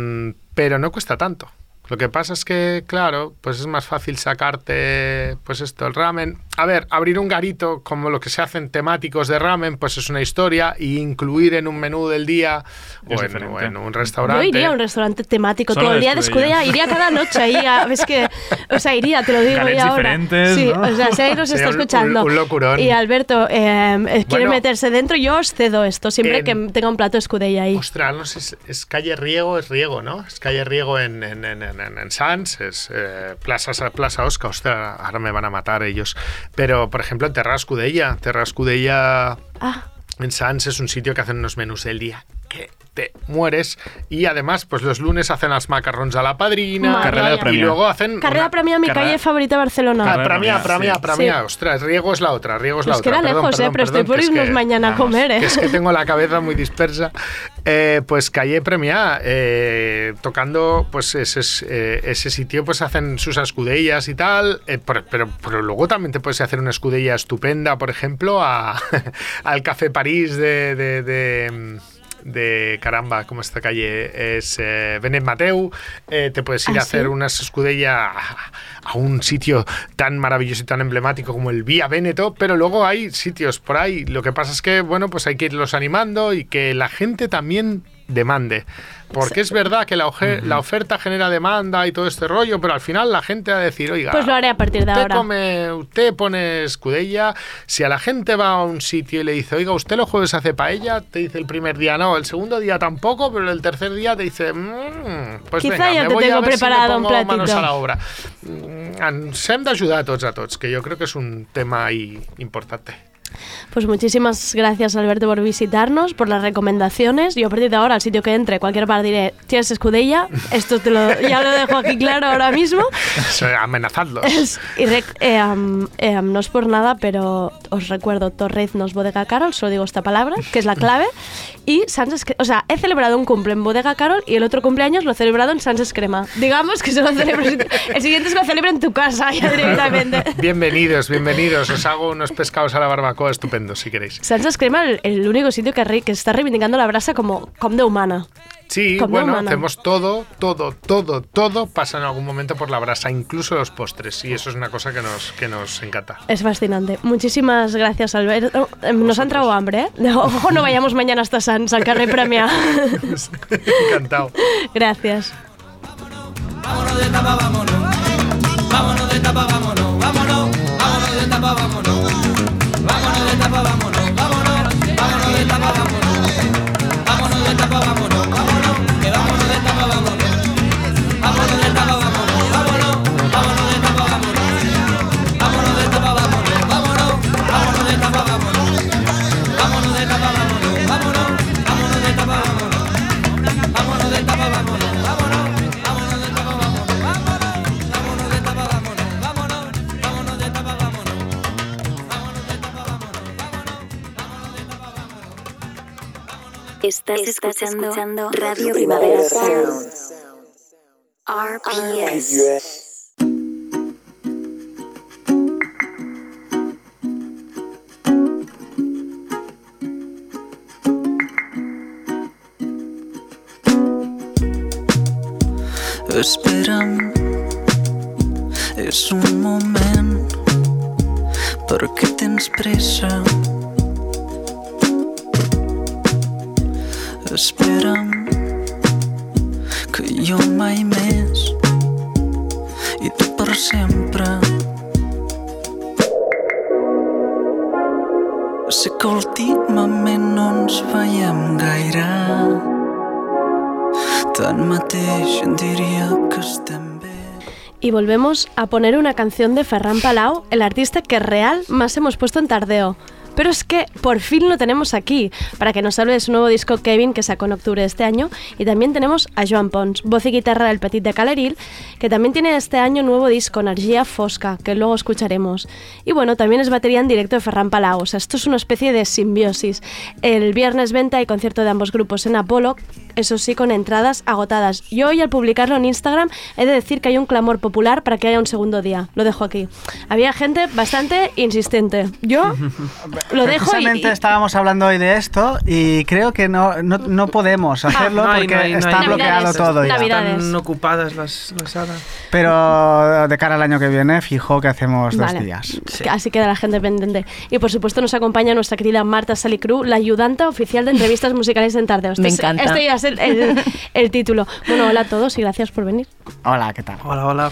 pero no cuesta tanto. Lo que pasa es que, claro, pues es más fácil sacarte, pues esto, el ramen. A ver, abrir un garito como lo que se hacen temáticos de ramen, pues es una historia, y incluir en un menú del día Es o en, o en un Yo restaurante. iría a un restaurante temático Solo todo el día de escudella. iría cada noche ahí, a- ves que, o sea, iría, te lo digo ya ahora. diferentes, sí, ¿no? o sea, si alguien nos está un- un- escuchando un locurón. y Alberto eh, eh, quiere Bueno. meterse dentro, yo os cedo esto, siempre En- que tenga un plato de escudella ahí. Ostras, no sé, es, es calle Riego, es Riego, ¿no? Es calle Riego en, en, en, en, en Sants, es eh, Plaza, Plaza Osca, ostras, ahora me van a matar ellos. Pero, por ejemplo, en Terra Escudella, Terra Escudella Ah, en Sants es un sitio que hacen unos menús del día que te mueres. Y además, pues los lunes hacen las macarrons a la padrina. Madre Carrera de mía. y luego hacen... Carrera Premia, mi carrera- calle favorita de Barcelona. Ah, Carrera Premia, Premia, Premia, sí. Premia. Sí. Ostras, Riego es la otra, Riego es la Nos otra. queda Perdón, lejos, eh, perdón, pero estoy perdón, por irnos que- mañana a vamos, comer, eh. que es que tengo la cabeza muy dispersa. Eh, pues Calle Premia, eh, tocando pues ese, eh, ese sitio, pues hacen sus escudellas y tal, eh, por- pero, pero luego también te puedes hacer una escudella estupenda, por ejemplo, a- al Café París de... de- de, de caramba, como esta calle es eh, Benet Mateu, eh, te puedes ir ¿Ah, a hacer sí? unas escudella a, a un sitio tan maravilloso y tan emblemático como el Vía Veneto, pero luego hay sitios por ahí. Lo que pasa es que, bueno, pues hay que irlos animando y que la gente también demande. Porque es verdad que la, oje- la oferta genera demanda y todo este rollo, pero al final la gente va a decir, oiga, Pues lo haré a partir de usted, ahora. come- usted pone escudella, si a la gente va a un sitio y le dice, oiga, usted los jueves hace paella, te dice el primer día no, el segundo día tampoco, pero el tercer día te dice, "Mm, pues Quizá venga, ya me te voy a tengo ver si me preparado un pongo manos platito". a la obra. Mm, Ens hem d'ajudar tots a tots, que yo creo que es un tema ahí importante. Pues muchísimas gracias Alberto por visitarnos, por las recomendaciones. Yo a partir de ahora, al sitio que entre, cualquier bar diré, ¿tienes escudella? Esto te lo, ya lo dejo aquí claro ahora mismo. Eso, Amenazadlos. Es- y rec- eh, am, eh, am, no es por nada, pero os recuerdo Torreznos Bodega Carol, solo digo esta palabra, que es la clave. Y Sans o sea, he celebrado un cumple en Bodega Carol y el otro cumpleaños lo he celebrado en Sans Crema. Digamos que se lo celebro. El siguiente es que lo celebro en tu casa ya directamente. Bienvenidos, bienvenidos. Os hago unos pescados a la barbacoa estupendos, si queréis. Sans Crema, el, el único sitio que, re- que está reivindicando la brasa como com de humana. Sí, Com bueno, humana. hacemos todo, todo, todo, todo pasa en algún momento por la brasa, incluso los postres. Y eso es una cosa que nos, que nos encanta. Es fascinante. Muchísimas gracias, Alberto. Eh, Nos ha entrado hambre, ¿eh? Ojo, no vayamos mañana hasta Sans, al carrer Premia. Encantado. gracias. Vámonos de tapa, vámonos. Vámonos de tapa, vámonos. Vámonos. Vámonos de tapa, vámonos. Vámonos de tapa, vámonos. Vámonos. Estás, escuchando, Radio Primavera Sound. RPS. Espera'm, és un moment, per què tens pressa? Espera'm, que jo mai més i tu per sempre. Sé que últimament no ens veiem gaire, tanmateix diria que estem Y volvemos a poner una canción de Ferran Palau, el artista que real más hemos puesto en tardeo. Pero es que por fin lo tenemos aquí, para que nos hable de su nuevo disco Kevin, que sacó en octubre de este año. Y también tenemos a Joan Pons, voz y guitarra del Petit de Caleril, que también tiene este año nuevo disco, Energía Fosca, que luego escucharemos. Y bueno, también es batería en directo de Ferran Palau, o sea, esto es una especie de simbiosis. El viernes venta y concierto de ambos grupos en Apolo, eso sí, con entradas agotadas. Y hoy, al publicarlo en Instagram, he de decir que hay un clamor popular para que haya un segundo día. Lo dejo aquí. Había gente bastante insistente. Yo lo dejo y, Precisamente estábamos hablando hoy de esto y creo que no, no, no podemos hacerlo No hay, porque no hay, no está hay. bloqueado todo ya. Están ocupadas las, las salas. Pero de cara al año que viene, fijo que hacemos Vale. dos días. Que Así queda la gente pendiente. Y por supuesto nos acompaña nuestra querida Marta Salicru, la ayudanta oficial de entrevistas musicales en Tardeo. Este Me es- encanta. Este ya es el, el- el título. Bueno, hola a todos y gracias por venir. Hola, ¿qué tal? Hola, hola.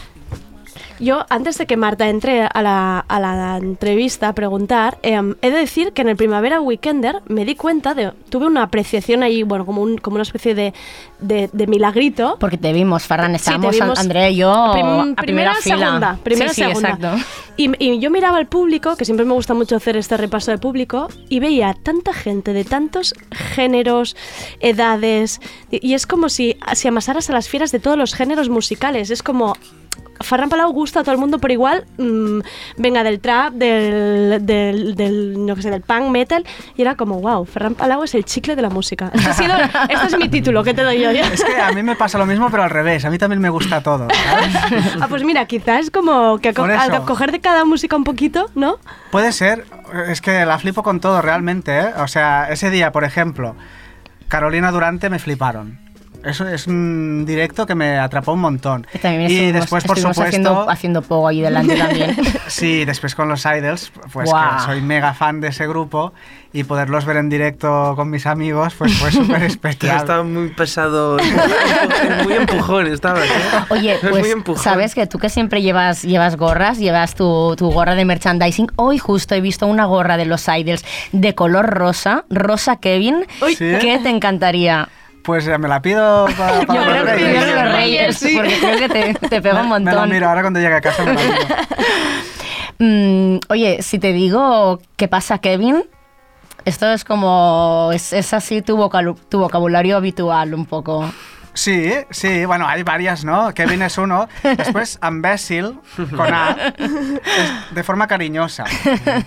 Yo, antes de que Marta entre a la, a la entrevista a preguntar, em, he de decir que en el Primavera Weekender me di cuenta de. Tuve una apreciación ahí, bueno, como, un, como una especie de, de, de milagrito. Porque te vimos, Sí, te estábamos vimos Andrea y yo prim- a primera, fila. segunda, primera sí, sí, segunda. exacto. Y, y yo miraba al público, que siempre me gusta mucho hacer este repaso de público, y veía tanta gente de tantos géneros, edades, y, y es como si, si amasaras a las fieras de todos los géneros musicales. Es como. Ferran Palau gusta a todo el mundo por igual, mm, venga del trap, del, del, del, no sé, del punk, metal, y era como, wow, Ferran Palau es el chicle de la música. Este, ha sido, este es mi título que te doy yo. ya. Es que a mí me pasa lo mismo, pero al revés. A mí también me gusta todo. ¿sabes? Ah, pues mira, quizás como que co- al coger de cada música un poquito, ¿no? Puede ser. Es que la flipo con todo realmente. ¿eh? O sea, ese día, por ejemplo, Carolina Durante me fliparon. Eso es un directo que me atrapó un montón. También y estuvimos- después, por supuesto, haciendo, haciendo pogo ahí delante también. Sí, después con los Idols, pues Guau. que soy mega fan de ese grupo y poderlos ver en directo con mis amigos, pues fue súper especial. Estaba muy pesado, muy empujón estaba. ¿eh? Oye, Es muy pues empujón. sabes que tú que siempre llevas, llevas gorras, llevas tu, tu gorra de merchandising. Hoy justo he visto una gorra de los Idols de color rosa, rosa Kevin, ¿Sí? que te encantaría. Pues eh, me la pido para, para Yo creo los que Reyes. pido los Reyes, porque creo que te, te pega un Me lo montón. miro, ahora cuando llegue a casa me miro. Mm, oye, si te digo qué pasa, Kevin, esto es como. Es, es así tu, vocalu- tu vocabulario habitual, un poco. Sí, sí, bueno, hay varias, ¿no? Kevin es uno. Después, imbécil, con A, es de forma cariñosa,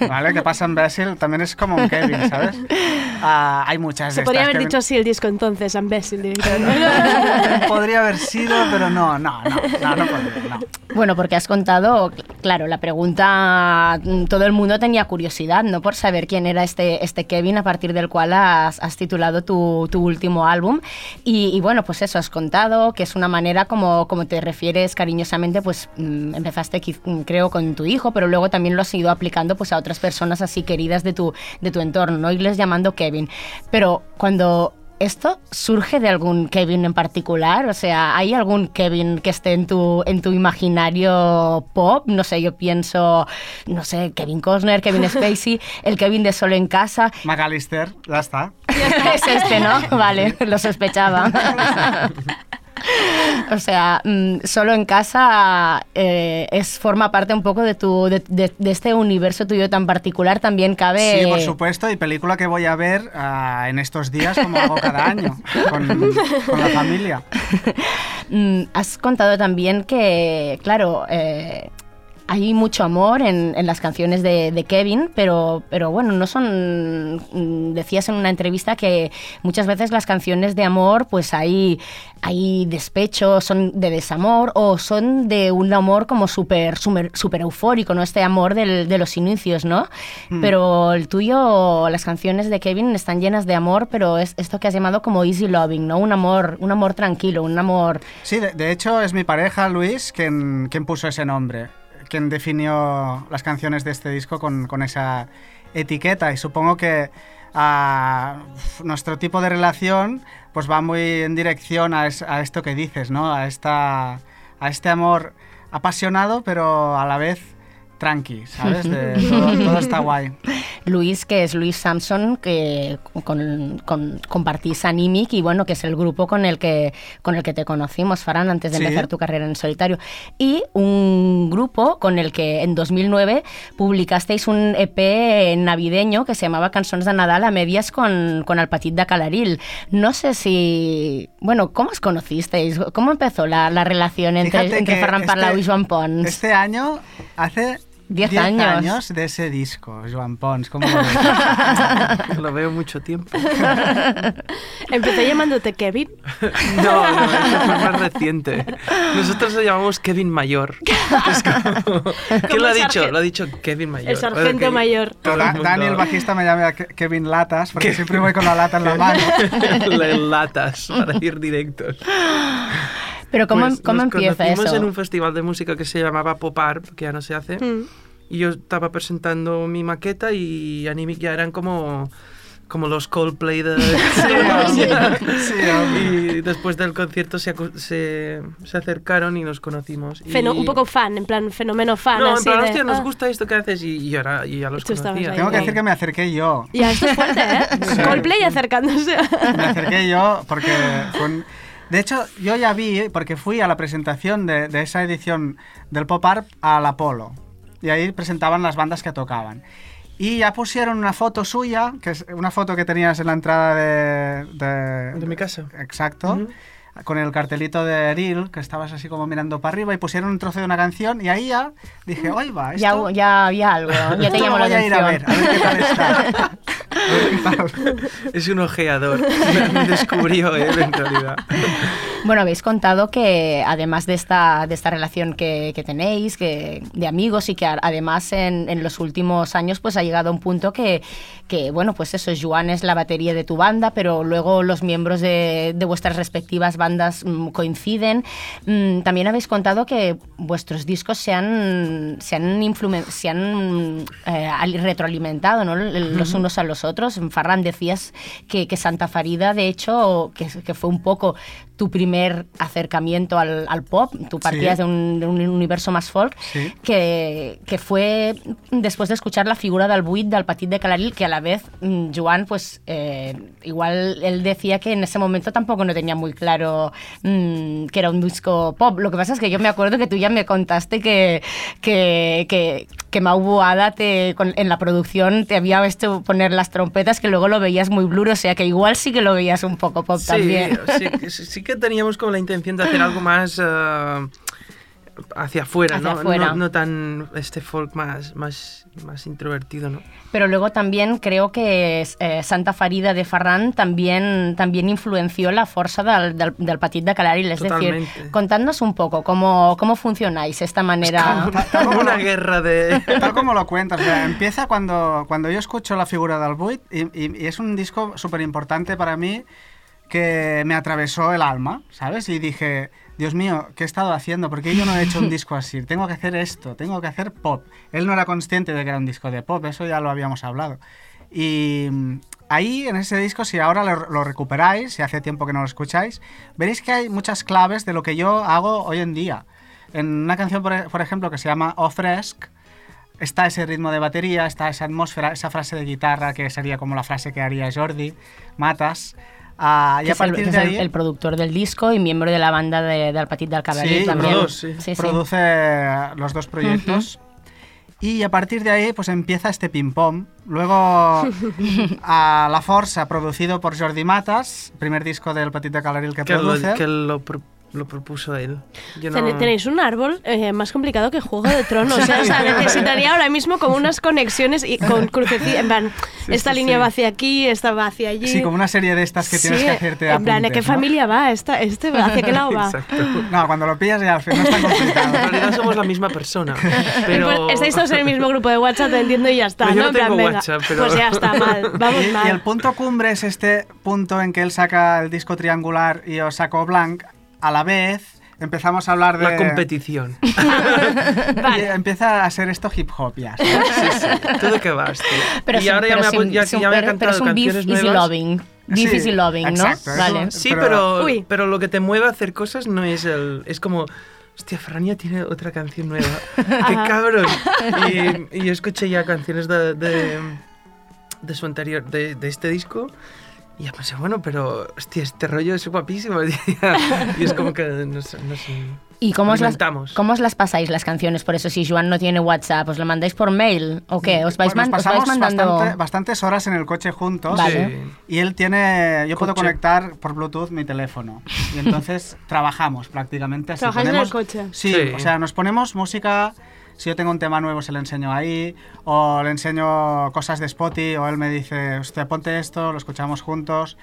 ¿vale? Que pasa imbécil también es como un Kevin, ¿sabes? Ah, hay muchas Se de podría estas. haber Kevin. dicho así el disco entonces, imbécil. Podría haber sido, pero no, no, no, no, no podría, no. Bueno, porque has contado, cl- claro, la pregunta, mm, todo el mundo tenía curiosidad, ¿no? Por saber quién era este, este Kevin a partir del cual has, has titulado tu, tu último álbum. Y, y bueno, pues eso, has contado que es una manera como, como te refieres cariñosamente, pues mm, empezaste mm, creo con tu hijo, pero luego también lo has ido aplicando pues a otras personas así queridas de tu, de tu entorno, ¿no? Irles llamando Kevin. Pero cuando ¿Esto surge de algún Kevin en particular? O sea, ¿hay algún Kevin que esté en tu, en tu imaginario pop? No sé, yo pienso, no sé, Kevin Costner, Kevin Spacey, el Kevin de Solo en Casa. McAllister, ya está. es este, ¿no? Vale, lo sospechaba. O sea, mm, solo en casa eh, es forma parte un poco de tu de, de- de este universo tuyo tan particular. También cabe. Sí, por supuesto, y película que voy a ver ah, en estos días, como hago cada año, con, con la familia. Mm, has contado también que, claro, eh, hay mucho amor en, en las canciones de, de Kevin, pero, pero bueno, no son... mm, Decías en una entrevista que muchas veces las canciones de amor, pues hay, hay despecho, son de desamor o son de un amor como súper súper súper eufórico, ¿no? Este amor del- de los inicios, ¿no? Mm. Pero el tuyo, las canciones de Kevin están llenas de amor, pero es esto que has llamado como easy loving, ¿no? Un amor, un amor tranquilo, un amor... Sí, de, de hecho es mi pareja, Luis, quien, quien puso ese nombre, quien definió las canciones de este disco con, esa etiqueta y supongo que ah, nuestro tipo de relación pues va muy en dirección a, a esto que dices, ¿no? A, esta, a este amor apasionado pero a la vez tranqui, ¿sabes? De- todo, todo está guay. Luis, que es Luis Samson, que con, con- compartís Animic y bueno, que es el grupo con el que, con el que te conocimos, Farán, antes de Sí. empezar tu carrera en solitario. Y un grupo con el que en 2009 publicasteis un EP navideño que se llamaba Cançons de Nadal a medias con, con el Petit de Calaril. No sé si... Bueno, ¿cómo os conocisteis? ¿Cómo empezó la, la relación entre, Fíjate entre Ferran Parlau este- y Joan Pons? Este año hace 10 años. años de ese disco, Joan Pons. ¿cómo lo ves? Lo veo mucho tiempo. Empezó llamándote Kevin. No, no, eso fue más reciente. Nosotros lo llamamos Kevin Mayor. Es como- ¿Quién lo ha dicho? Lo ha dicho Kevin Mayor. el sargento Bueno, mayor. todo el Da- mundo- Dani, el bajista, me llama Ke- Kevin Latas, porque siempre voy con la lata en la mano. Latas para ir directos. Pero ¿cómo, Pues cómo nos empieza conocimos eso? en un festival de música que se llamaba Pop Art, que ya no se hace. Mm. Y yo estaba presentando mi maqueta y Animic ya eran como, como los Coldplay de sí, hombre. Y después del concierto se, se, se acercaron y nos conocimos. Y- Feno- un poco fan, en plan fenómeno fan. No, en así plan, de, hostia, nos ah. gusta esto que haces y, y ahora y ya los conocía. ahí. Tengo que decir que me acerqué yo. Ya, esto es fuerte, ¿eh? Sí. Coldplay acercándose. Me acerqué yo porque... fue un- De hecho, yo ya vi, porque fui a la presentación de, de esa edición del Pop Art al Apolo. Y ahí presentaban las bandas que tocaban. Y ya pusieron una foto suya, que es una foto que tenías en la entrada de... De, De mi casa. Exacto. Con el cartelito de Eril, que estabas así como mirando para arriba, y pusieron un trozo de una canción, y ahí ya dije, oye, va, esto... Ya, ya había algo, ya te llamó la voy a ir a ver, a ver qué tal está. Es un ojeador. Me descubrió él en realidad. Bueno, habéis contado que además de esta, de esta relación que, que tenéis, que, de amigos y que a- además en, en los últimos años pues ha llegado a un punto que, que, bueno, pues eso, Joan es la batería de tu banda, pero luego los miembros de, de vuestras respectivas bandas mm, coinciden. Mm, también habéis contado que vuestros discos se han, se han, se han eh, al- retroalimentado ¿no? Los unos a los otros. Farran, decías que, que Santa Farida, de hecho, que, que fue un poco tu primer acercamiento al, al pop, tú partías Sí. de, un, de un universo más folk, Sí. que, que fue después de escuchar la figura del buit del Petit de Calaril, que a la vez mm, Joan, pues eh, igual él decía que en ese momento tampoco no tenía muy claro mm, que era un disco pop. Lo que pasa es que yo me acuerdo que tú ya me contaste que, que, que, que Mau te, con- en la producción te había visto poner las trompetas que luego lo veías muy blur, o sea que igual sí que lo veías un poco pop Sí, también. sí, que- sí que teníamos como la intención de hacer algo más eh, hacia afuera, Hacia ¿no? afuera. No, no tan este folk más, más, más introvertido, ¿no? Pero luego también creo que eh, Santa Farida de Ferran también, también influenció la fuerza del, del, del Petit de Calaril. Es Totalmente. decir, contadnos un poco cómo, cómo funcionáis esta manera. Una guerra de... Tal como lo cuentas, o sea, empieza cuando, cuando yo escucho la figura del Buit y, y- y es un disco súper importante para mí que me atravesó el alma, ¿sabes? Y dije, Dios mío, ¿qué he estado haciendo? Porque yo no he hecho un disco así? Tengo que hacer esto, tengo que hacer pop. Él no era consciente de que era un disco de pop, eso ya lo habíamos hablado. Y mm, ahí, en ese disco, si ahora lo, recuperáis, si hace tiempo que no lo escucháis, veréis que hay muchas claves de lo que yo hago hoy en día. En una canción, por, e- por ejemplo, que se llama O Fresc, está ese ritmo de batería, está esa atmósfera, esa frase de guitarra que sería como la frase que haría Jordi Matas. Ah, y a el, de ahí productor del disco y miembro de la banda de, del Petit del Cabaret Sí, también. los dos, Sí, sí. produce los dos proyectos. Y a partir de ahí pues empieza este ping-pong. Luego a La Força, producido por Jordi Matas, primer disco del Petit de Calaril que, Que lo, produce. que lo pro- lo propuso él. Yo no- Tenéis un árbol eh, más complicado que Juego de Tronos. ¿eh? O sea, necesitaría ahora mismo como unas conexiones y con crucecillas. En plan, Sí, esta sí, línea sí. va hacia aquí, esta va hacia allí. Sí, como una serie de estas que tienes que hacerte En plan, ¿a apuntes, qué ¿no? familia va? Esta, ¿Este hacia qué lado va? No, cuando lo pillas ya al final no es tan complicado. En realidad somos la misma persona. Pero... Pues estáis todos en el mismo grupo de WhatsApp, te entiendo y ya está. Pues yo ¿no? no En plan, tengo WhatsApp, pero- Pues ya está, mal. Vamos y, mal. y el punto cumbre es este punto en que él saca el disco triangular y yo saco blanc. A la vez empezamos a hablar de... La competición. Y empieza a ser esto hip hop ya. ¿sabes? Sí, sí. ¿Tú de qué vas, tío? Pero y sin- ahora ya pero me, ha sin- pu- ya, sin- ya me pero- es un beef easy loving. Beef Sí, easy loving, exacto, ¿no? Vale. Sí, Pero- pero, Uy. pero lo que te mueve a hacer cosas no es el... Es como... Hostia, Frania tiene otra canción nueva. ¡Qué cabrón! Y, y yo escuché ya canciones de, de, de su anterior... De, de este disco. Y ya pensé, bueno, pero... Hostia, este rollo es guapísimo. y es como que... No sé... No sé ¿Y cómo os, las, cómo os las pasáis las canciones? Por eso, si Joan no tiene WhatsApp, ¿os lo mandáis por mail o qué? ¿Os vais, Bueno, man- nos os vais pasamos mandando...? bastante- bastantes horas en el coche juntos. Vale. Sí. Y él tiene, yo puedo conectar por Bluetooth mi teléfono. Y entonces trabajamos prácticamente así. ¿Trabajáis en el coche? Sí, Sí. o sea, nos ponemos música. Si yo tengo un tema nuevo, se lo enseño ahí. O le enseño cosas de Spotify. O él me dice, hostia, ponte esto, lo escuchamos juntos.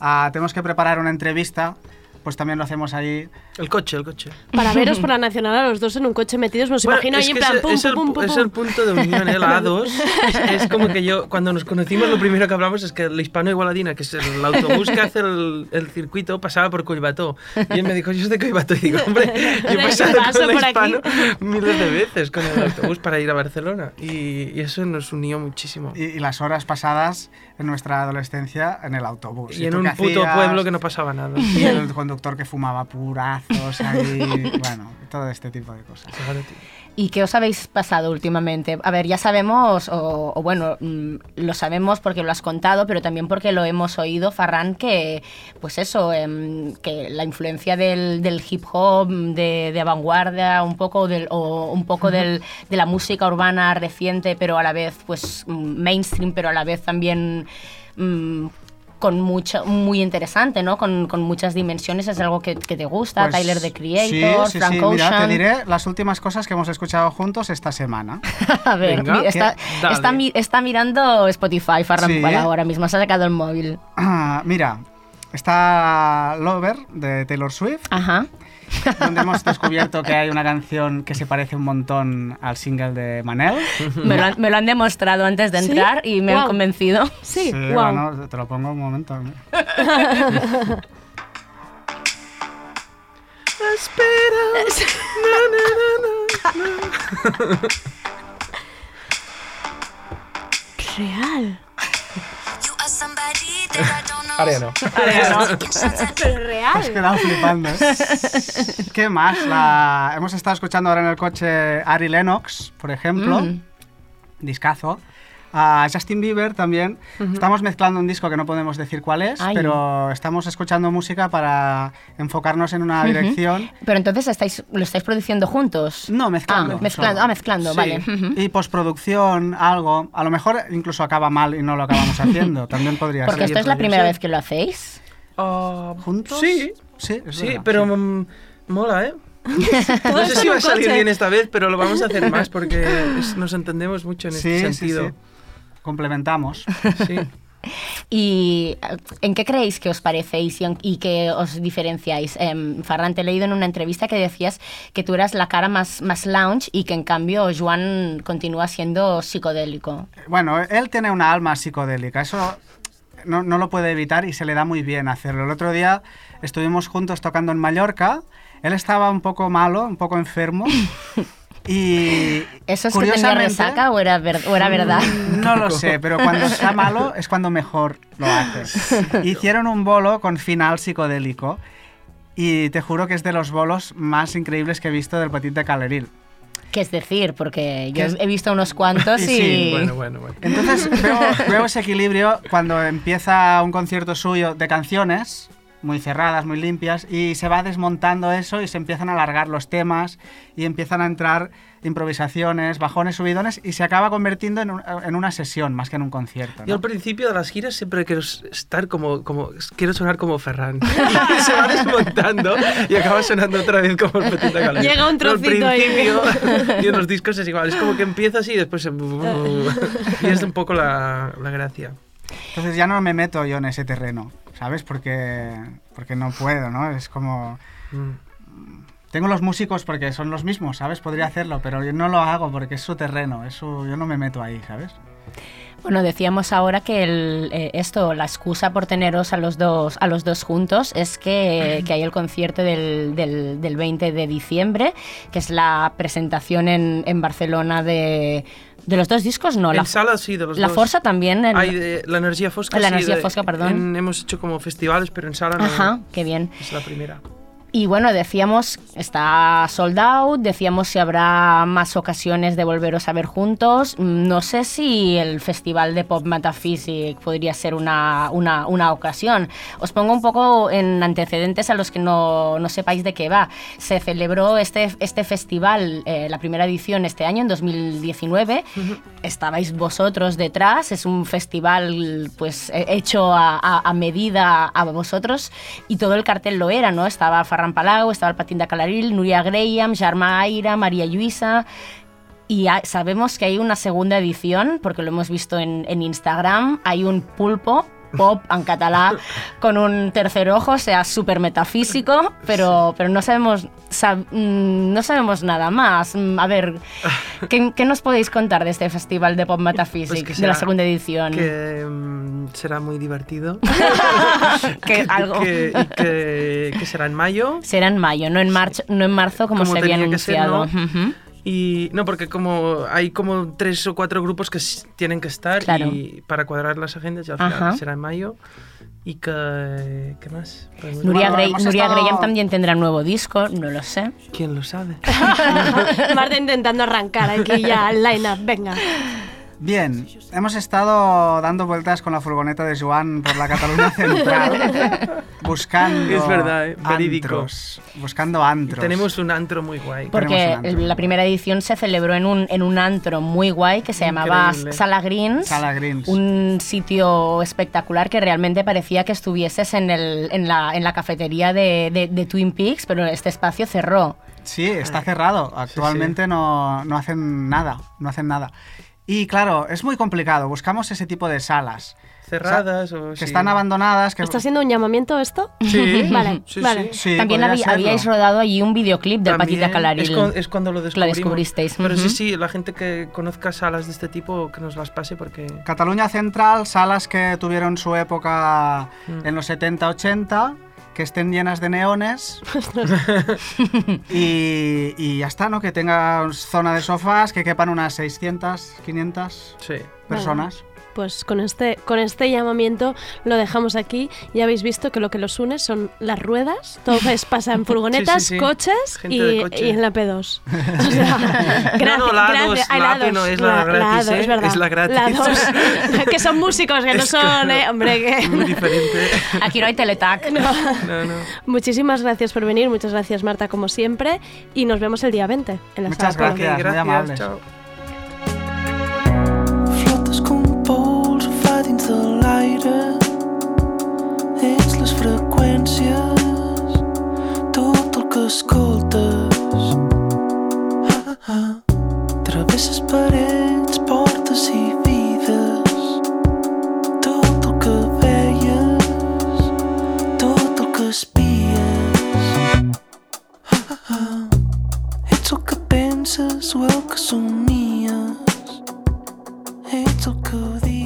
Ah, tenemos que preparar una entrevista. Pues también lo hacemos ahí. El coche, el coche. Para veros por la Nacional a los dos en un coche metidos, me os Bueno, imagino es ahí en plan es, pum, es el, pum, pum, es el punto de unión, la A2. Es, es como que yo, cuando nos conocimos, lo primero que hablamos es que el hispano igualadina, que es el autobús que hace el, el circuito, pasaba por Collbató. Y él me dijo, yo soy de Collbató. Y digo, hombre, yo he pasado con el hispano miles de veces con el autobús para ir a Barcelona. Y, y eso nos unió muchísimo. Y, y las horas pasadas en nuestra adolescencia en el autobús. Y en tú un puto hacías? pueblo que no pasaba nada. Y el conductor que fumaba purazos ahí, bueno, todo este tipo de cosas. ¿Y qué os habéis pasado últimamente? A ver, ya sabemos, o, o bueno, mm, lo sabemos porque lo has contado, pero también porque lo hemos oído, Farran, que, pues eso, em, que la influencia del, del hip hop, de, de vanguardia, un poco, del, o un poco del, de la música urbana reciente, pero a la vez, pues, mm, mainstream, pero a la vez también... con mucho, muy interesante, ¿no? Con, con muchas dimensiones, es algo que, que te gusta, Pues, Tyler, the Creator, sí, sí, Frank sí. Ocean. Mira, te diré las últimas cosas que hemos escuchado juntos esta semana. A ver, Venga. está, está, mi- está mirando Spotify, Farran, ahora mismo, se ha sacado el móvil. Ah, mira, está Lover de Taylor Swift. Ajá. Donde hemos descubierto que hay una canción que se parece un montón al single de Manel. Me lo, han, me lo han demostrado antes de ¿Sí? entrar y me han Guau. convencido. Sí, bueno, te lo pongo un momento. Real. Ahora ya no. Pero real. Has quedado flipando. ¿eh? ¿Qué más? La... Hemos estado escuchando ahora en el coche Ari Lennox, por ejemplo. Mm. Discazo. A Justin Bieber también. Estamos mezclando un disco que no podemos decir cuál es, Ay. pero estamos escuchando música para enfocarnos en una dirección. Pero entonces estáis, lo estáis produciendo juntos. No, mezclando. Ah, mezclando, solo. ah, mezclando, Sí. vale. Y postproducción, algo. A lo mejor incluso acaba mal y no lo acabamos haciendo. También podría Porque ser. esto es la primera vez que lo hacéis. Ah, ¿Juntos? Sí, Sí, sí, verdad, pero sí. mm, mola, ¿eh? No sé si va a salir coche. bien esta vez, pero lo vamos a hacer más porque es- nos entendemos mucho en Sí, este sí, sentido. sí. Complementamos. Sí. ¿Y eh, en qué creéis que os parecéis y, en- y que os diferenciáis? Farran, te he leído en una entrevista que decías que tú eras la cara más, más lounge y que en cambio Juan continúa siendo psicodélico. Bueno, él tiene una alma psicodélica, eso no, no lo puede evitar y se le da muy bien hacerlo. El otro día estuvimos juntos tocando en Mallorca, él estaba un poco malo, un poco enfermo. Y ¿Eso es que tenía resaca o era, ver- o era verdad? No lo sé, pero cuando está malo es cuando mejor lo hace. Hicieron un bolo con final psicodélico y te juro que es de los bolos más increíbles que he visto del Petit de Caleril. ¿Qué es decir? Porque yo he visto unos cuantos y... Sí, Bueno, bueno, bueno. Entonces veo, veo ese equilibrio cuando empieza un concierto suyo de canciones muy cerradas, muy limpias, y se va desmontando eso y se empiezan a alargar los temas y empiezan a entrar improvisaciones, bajones, subidones, y se acaba convirtiendo en, un- en una sesión más que en un concierto. Yo al principio de las giras siempre quiero estar como, como quiero sonar como Ferran. Y se va desmontando y acaba sonando otra vez como el Petit de Calais. Llega un Pero al trocito ahí. principio, y en los discos es igual, es como que empieza así y después se... y es un poco la, la gracia. Entonces ya no me meto yo en ese terreno, ¿sabes? Porque, porque no puedo, ¿no? Es como... Tengo los músicos porque son los mismos, ¿sabes? Podría hacerlo, pero yo no lo hago porque es su terreno, eso yo no me meto ahí, ¿sabes? Bueno, decíamos ahora que el, eh, esto, la excusa por teneros a los dos, a los dos juntos es que, que hay el concierto del, del, del 20 de diciembre, que es la presentación en, en Barcelona de, de los dos discos, no, en la, sala sí, de los la dos. Força también. de- la energía fosca. La sí, energía de- fosca, perdón. en- hemos hecho como festivales, pero en sala no. Ajá, qué bien. Es la primera. Y bueno, decíamos, está sold out, decíamos si habrá más ocasiones de volveros a ver juntos. No sé si el Festival de Pop Metaphysic podría ser una, una, una ocasión. Os pongo un poco en antecedentes a los que no, no sepáis de qué va. Se celebró este, este festival, eh, la primera edición este año, en 2019. Estabais vosotros detrás, es un festival pues hecho a, a- a medida a vosotros y todo el cartel lo era, ¿no? Estaba Ferran Palau, estaba el Patín de Calaril, Nuria Graham, Jarma Aira, María Lluïsa. Y sabemos que hay una segunda edición, porque lo hemos visto en, en Instagram, hay un pulpo pop en catalá con un tercer ojo, o sea, súper metafísico, pero, pero no, sabemos, sab- mm, no sabemos nada más. A ver, ¿qué, qué nos podéis contar de este festival de pop Pues que de la segunda edición? Que mm, será muy divertido. Que algo- que- y que, que será en mayo. Será en mayo, no en, marzo, no en marzo como, se había tenía que ser, anunciado. Y no, porque como hay como tres o cuatro grupos que tienen que estar Claro. y para cuadrar las agendas y al final será en mayo. Y que... ¿Qué más? Podemos- Nuria, Bueno, Grey- Nuria estado- Graham también tendrá nuevo disco, no lo sé. ¿Quién lo sabe? Marta intentando arrancar aquí ya el line-up, venga. Bien, hemos estado dando vueltas con la furgoneta de Joan por la Cataluña Central, buscando Es verdad, eh, verídico. antros, buscando antros. Tenemos un antro muy guay. Porque la primera edición se celebró en un, en un antro muy guay que se llamaba. Sala Greens. Sala Greens. Un sitio espectacular que realmente parecía que estuvieses en, el, en, la, en la cafetería de, de- de Twin Peaks, pero este espacio cerró. Sí, está cerrado. Actualmente No, no hacen nada, no hacen nada. Y claro, es muy complicado. Buscamos ese tipo de salas. Cerradas o que sí. están abandonadas. Que... ¿Está siendo un llamamiento esto? Sí. Vale, Sí, vale. sí. También habí- habíais rodado allí un videoclip del También Patita Calaril. Es, es cuando lo La descubrimos. descubristeis. Pero sí, ujú. sí, la gente que conozca salas de este tipo, que nos las pase porque... Cataluña Central, salas que tuvieron su época Mm. en los 70-80, que estén llenas de neones y, y ya está, ¿no? Que tenga zona de sofás, que quepan unas 600, 500 Sí. personas. Pues con este, con este llamamiento lo dejamos aquí. Ya habéis visto que lo que los une son las ruedas. Todo es, pasa en furgonetas, Sí, sí, sí. coches y, coche. y en la P2. O sea, gracias, no, la gracias. A2, Ay, la AP no, es la gratis, A2, ¿eh? es verdad. Es la gratis. La 2, que son músicos, que no son, eh, hombre, que... Muy diferente. Aquí no hay teletac. No. No, no. Muchísimas gracias por venir, muchas gracias Marta como siempre y nos vemos el día 20 en la Muchas sala Apolo. gracias, muy amables. Chao. dins de l'aire. Ets les freqüències. Tot el que escoltes. Ah, ah. travesses parets, portes i vides. Tot el que veies. Tot el que espies. Ah, ets el que penses o el que somies. Ets el que dius.